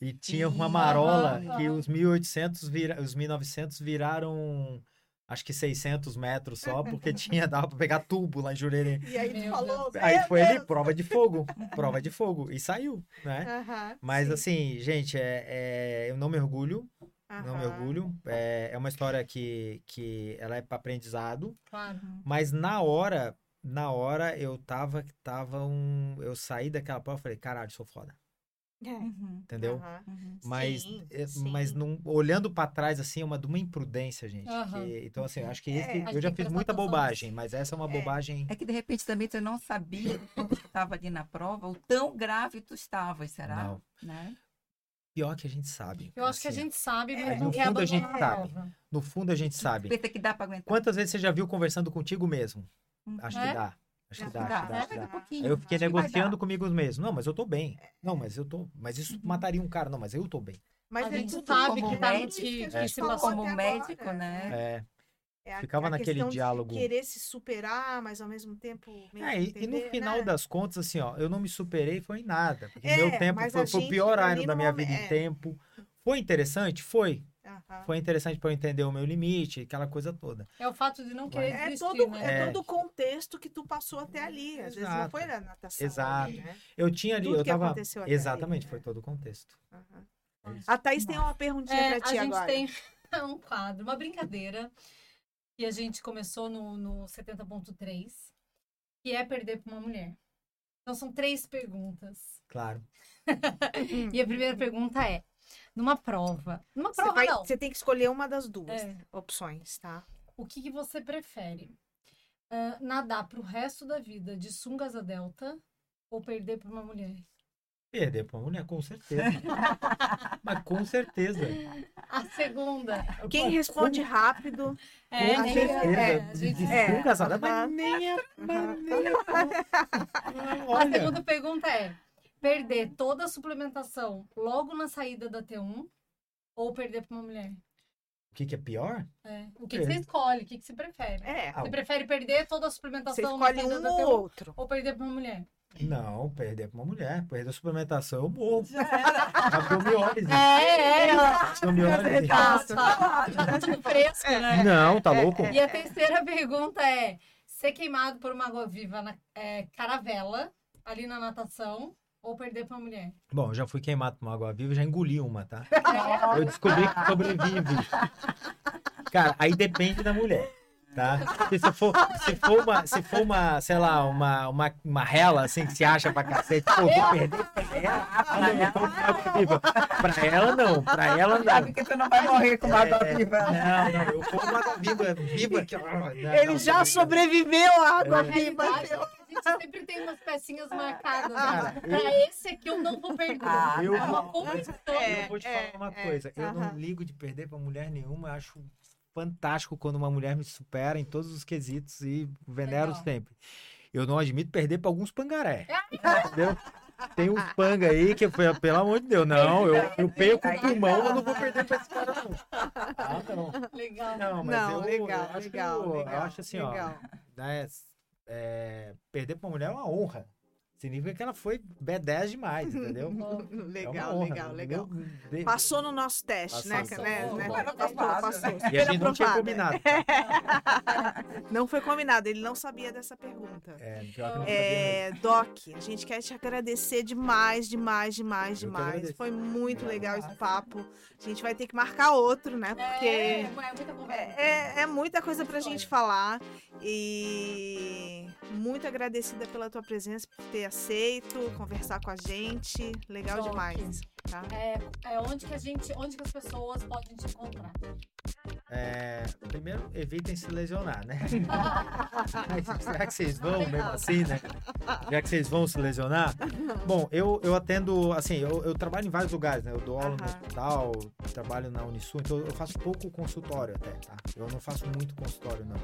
e tinha uma marola Aham, que os 1800, vira, os 1900 viraram acho que 600 metros só, porque tinha, dava para pegar tubo lá em Jurerê. E aí tu falou. Aí "Meu foi ali, Deus". prova de fogo, prova de fogo, e saiu, né? Aham, Mas sim. assim, gente, é, é- eu não me orgulho, não me Aham. orgulho. É, é uma história que, que ela é para aprendizado, Claro. mas na hora, na hora eu tava, tava um, eu saí daquela prova e falei, caralho, sou foda, É, Uhum. entendeu? aham. Uhum. Mas, Sim, é, sim. mas não, olhando para trás assim, é uma de uma imprudência, gente. Aham. que- então assim, eu acho que É, esse, eu já fiz muita bobagem, mas essa é uma É. bobagem. É que de repente também tu não sabia quando tu estava ali na prova o tão grave tu estavas, será? Não. Né? Pior que a gente sabe. Eu acho que a assim, gente sabe, mas É, não no quer fundo a gente a sabe. No fundo a gente sabe. Pensa que dá para aguentar. Quantas vezes você já viu conversando contigo mesmo? Uhum. Acho É? que dá. Acho que dá, acho que dá, dá, é, acho que dá. A Aí eu fiquei acho negociando comigo mesmo. Não, mas eu tô bem. Não, mas eu tô. Mas isso mataria um cara. Não, mas eu tô bem. Mas A é gente tudo sabe que tá- médico, que- a que gente se passou Como até médico, agora. né? É. É a- Ficava a naquele questão de diálogo. querer se superar, mas ao mesmo tempo. É, e, e no final né? das contas, assim, ó, eu não me superei, foi em nada. Porque É, meu tempo foi, a foi o pior ano da minha momen- vida em é. tempo. Foi interessante? Foi. Foi interessante para eu entender o meu limite, aquela coisa toda. É o fato de não querer É desistir, todo, né? é É. todo o contexto que tu passou até ali. Às vezes não Exato. foi na natação. Exato. ali, né? Eu tinha ali, Tudo eu que tava. aconteceu até ali, Exatamente, né? foi todo o contexto. É. A Thaís tem uma perguntinha É, pra a ti gente agora. tem um quadro, uma brincadeira que a gente começou no, no 70.3, que é perder para uma mulher. Então são três perguntas. Claro. E a primeira pergunta é: numa prova, numa Você, prova vai- não, você tem que escolher uma das duas É. opções, tá? o que, que você prefere? Ah, nadar pro resto da vida de sunga asa delta ou perder para uma mulher? Perder pra uma mulher, com certeza. Mas com certeza. A segunda. Quem responde com- rápido. É, com certeza. é, a gente- É. casada, mas nem a- mas nem a- A segunda pergunta é: perder toda a suplementação logo na saída da T1 ou perder para uma mulher? o que, que é pior? É. O que, que você escolhe? O que, que você prefere? É. Você prefere perder toda a Você suplementação na escolhe saída um da ou T1 outro. ou perder para uma mulher? Não, perder pra uma mulher. Perder a suplementação, eu morro. A biombiólise. É, é. Biombiólise. Nossa, tá fresco, né? Não, tá louco? E a terceira pergunta é: ser queimado por uma água viva na é, caravela, ali na natação, ou perder para uma mulher? Bom, eu já fui queimado por uma água viva, já engoli uma, tá? Eu descobri que sobrevive. Cara, aí depende da mulher, tá? Porque se for, se for uma, se for uma, sei lá, uma, uma, uma rela, assim, que se acha pra cacete, pô, vou perder pra ela. Ah, não, eu tô com água viva. Pra ela, não. Pra ela, não. Sabe que tu não vai morrer com uma água É, viva. Não, não, eu como uma água viva, viva que... Ele já sobreviveu à água viva. é que a gente sempre tem umas pecinhas marcadas. Cara, né? Pra esse aqui eu não vou perder. Ah, Eu É uma vou-. Eu vou te É, falar uma é, coisa. Eu não ligo de perder pra mulher nenhuma. Eu acho fantástico quando uma mulher me supera em todos os quesitos e venero Legal. sempre. Eu não admito perder pra alguns pangaré. Entendeu? Tem uns panga aí que, pe- pelo amor de Deus, não. Eu, eu perco o pulmão, eu não vou perder pra esse cara, não. Ah, não. Legal. Não, mas Não, eu, legal, eu acho, legal, eu legal. acho assim, legal. ó. Né, é, perder pra uma mulher é uma honra. Significa que ela foi B10 demais, entendeu? É Legal, honra. legal, legal. Passou no nosso teste, né? Passou. que- né, né? Passou. Passou, passou. E a gente não tinha combinado. Não foi combinado, ele não sabia dessa pergunta. É, pior que eu não sabia É, Doc, a gente quer te agradecer demais, demais, demais, Eu demais. Foi muito legal esse papo. A gente vai ter que marcar outro, né? É, Porque é muita conversa. é, é muita coisa pra gente falar. E muito agradecida pela tua presença, por ter aceito, conversar com a gente. Legal demais. Tá? É, é onde que a gente, onde que as pessoas podem te encontrar? É, primeiro, evitem se lesionar, né? Já que vocês vão mesmo assim, né? Já que vocês vão se lesionar. Bom, eu, eu atendo, assim, eu, eu trabalho em vários lugares, né? Eu dou aula no hospital, trabalho na Unisul, então eu faço pouco consultório até, tá? Eu não faço muito consultório, não.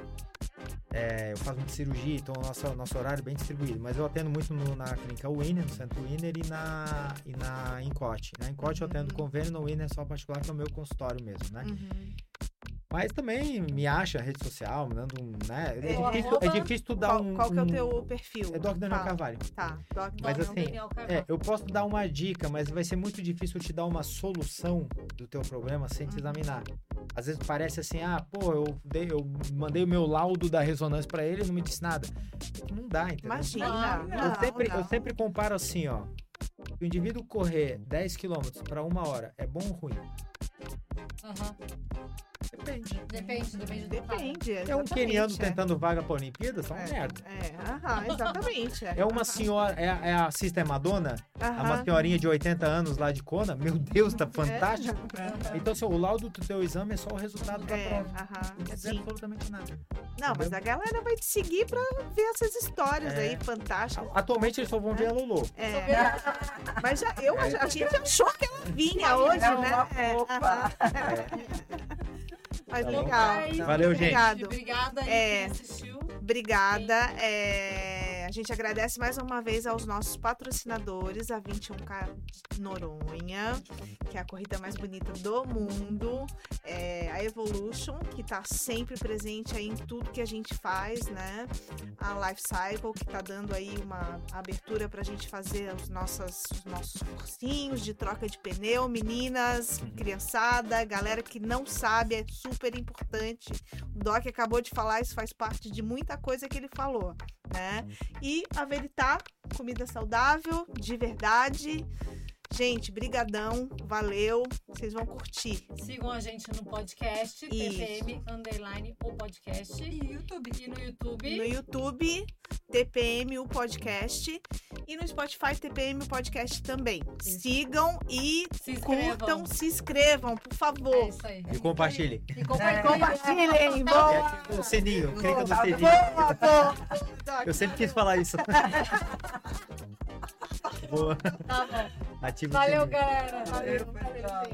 É, eu faço muita cirurgia, então o nosso, nosso horário é bem distribuído. Mas eu atendo muito no- na clínica Winner, no Centro Winner e na, e na Incote. Na Incote eu atendo convênio, no Winner é só particular, que é o meu consultório mesmo, né? Uhum. Mas também me acha rede social, me dando um. Né? É, É, difícil, é difícil tu dar um. qual que é o teu perfil? É Doc Daniel Fala. Carvalho. Tá, Doc Mas Daniel. assim, Daniel Carvalho. É, eu posso dar uma dica, mas vai ser muito difícil te dar uma solução do teu problema sem te examinar. Às vezes parece assim, ah, pô, eu, dei, eu mandei o meu laudo da ressonância pra ele e não me disse nada. Não dá, entendeu? Imagina. Não, Não, eu, sempre, não. eu sempre comparo assim, ó. Se o indivíduo correr 10 km para uma hora, é bom ou ruim? Aham. Depende. Depende, depende do. Depende. É um queniano é. tentando vaga pra Olimpíadas, tá uma É. merda. É, aham, exatamente. É uma aham, senhora, é, é a Sister Madonna, é uma aham. senhorinha de 80 anos lá de Kona. Meu Deus, tá fantástico. É, Então, assim, o laudo do teu exame é só o resultado da é, prova. aham, Não quer dizer sim. absolutamente nada. Não, mas a galera vai te seguir pra ver essas histórias É. aí fantásticas. Atualmente eles só vão ver a Lolo. É, mas já, eu, a gente achou que ela vinha hoje, É né? É, aham. Mas Tá legal. É Valeu, gente. Obrigado. Obrigada aí É. quem assistiu. Obrigada. É, a gente agradece mais uma vez aos nossos patrocinadores, a 21K Noronha, que é a corrida mais bonita do mundo, é, a Evolution, que está sempre presente aí em tudo que a gente faz, né? A Life Cycle, que está dando aí uma abertura para a gente fazer os, nossas, os nossos cursinhos de troca de pneu, meninas, criançada, galera que não sabe, é super importante. O Doc acabou de falar, isso faz parte de muita coisa que ele falou, né? E a Veritá, comida saudável, de verdade. Gente, brigadão, valeu, vocês vão curtir. Sigam a gente no podcast, Isso. TPM Underline o podcast. E YouTube. E no YouTube. No YouTube, TPM o podcast e no Spotify TPM o podcast também. Isso. Sigam e Se curtam, se inscrevam, por É favor. isso aí. E compartilhe. E compartilhem. Compartilhem, E boa. ativa o sininho, clica no sininho. Boa, boa. Eu sempre quis falar isso. Boa. Tá bom. Ativa Valeu, galera. Valeu. Valeu, valeu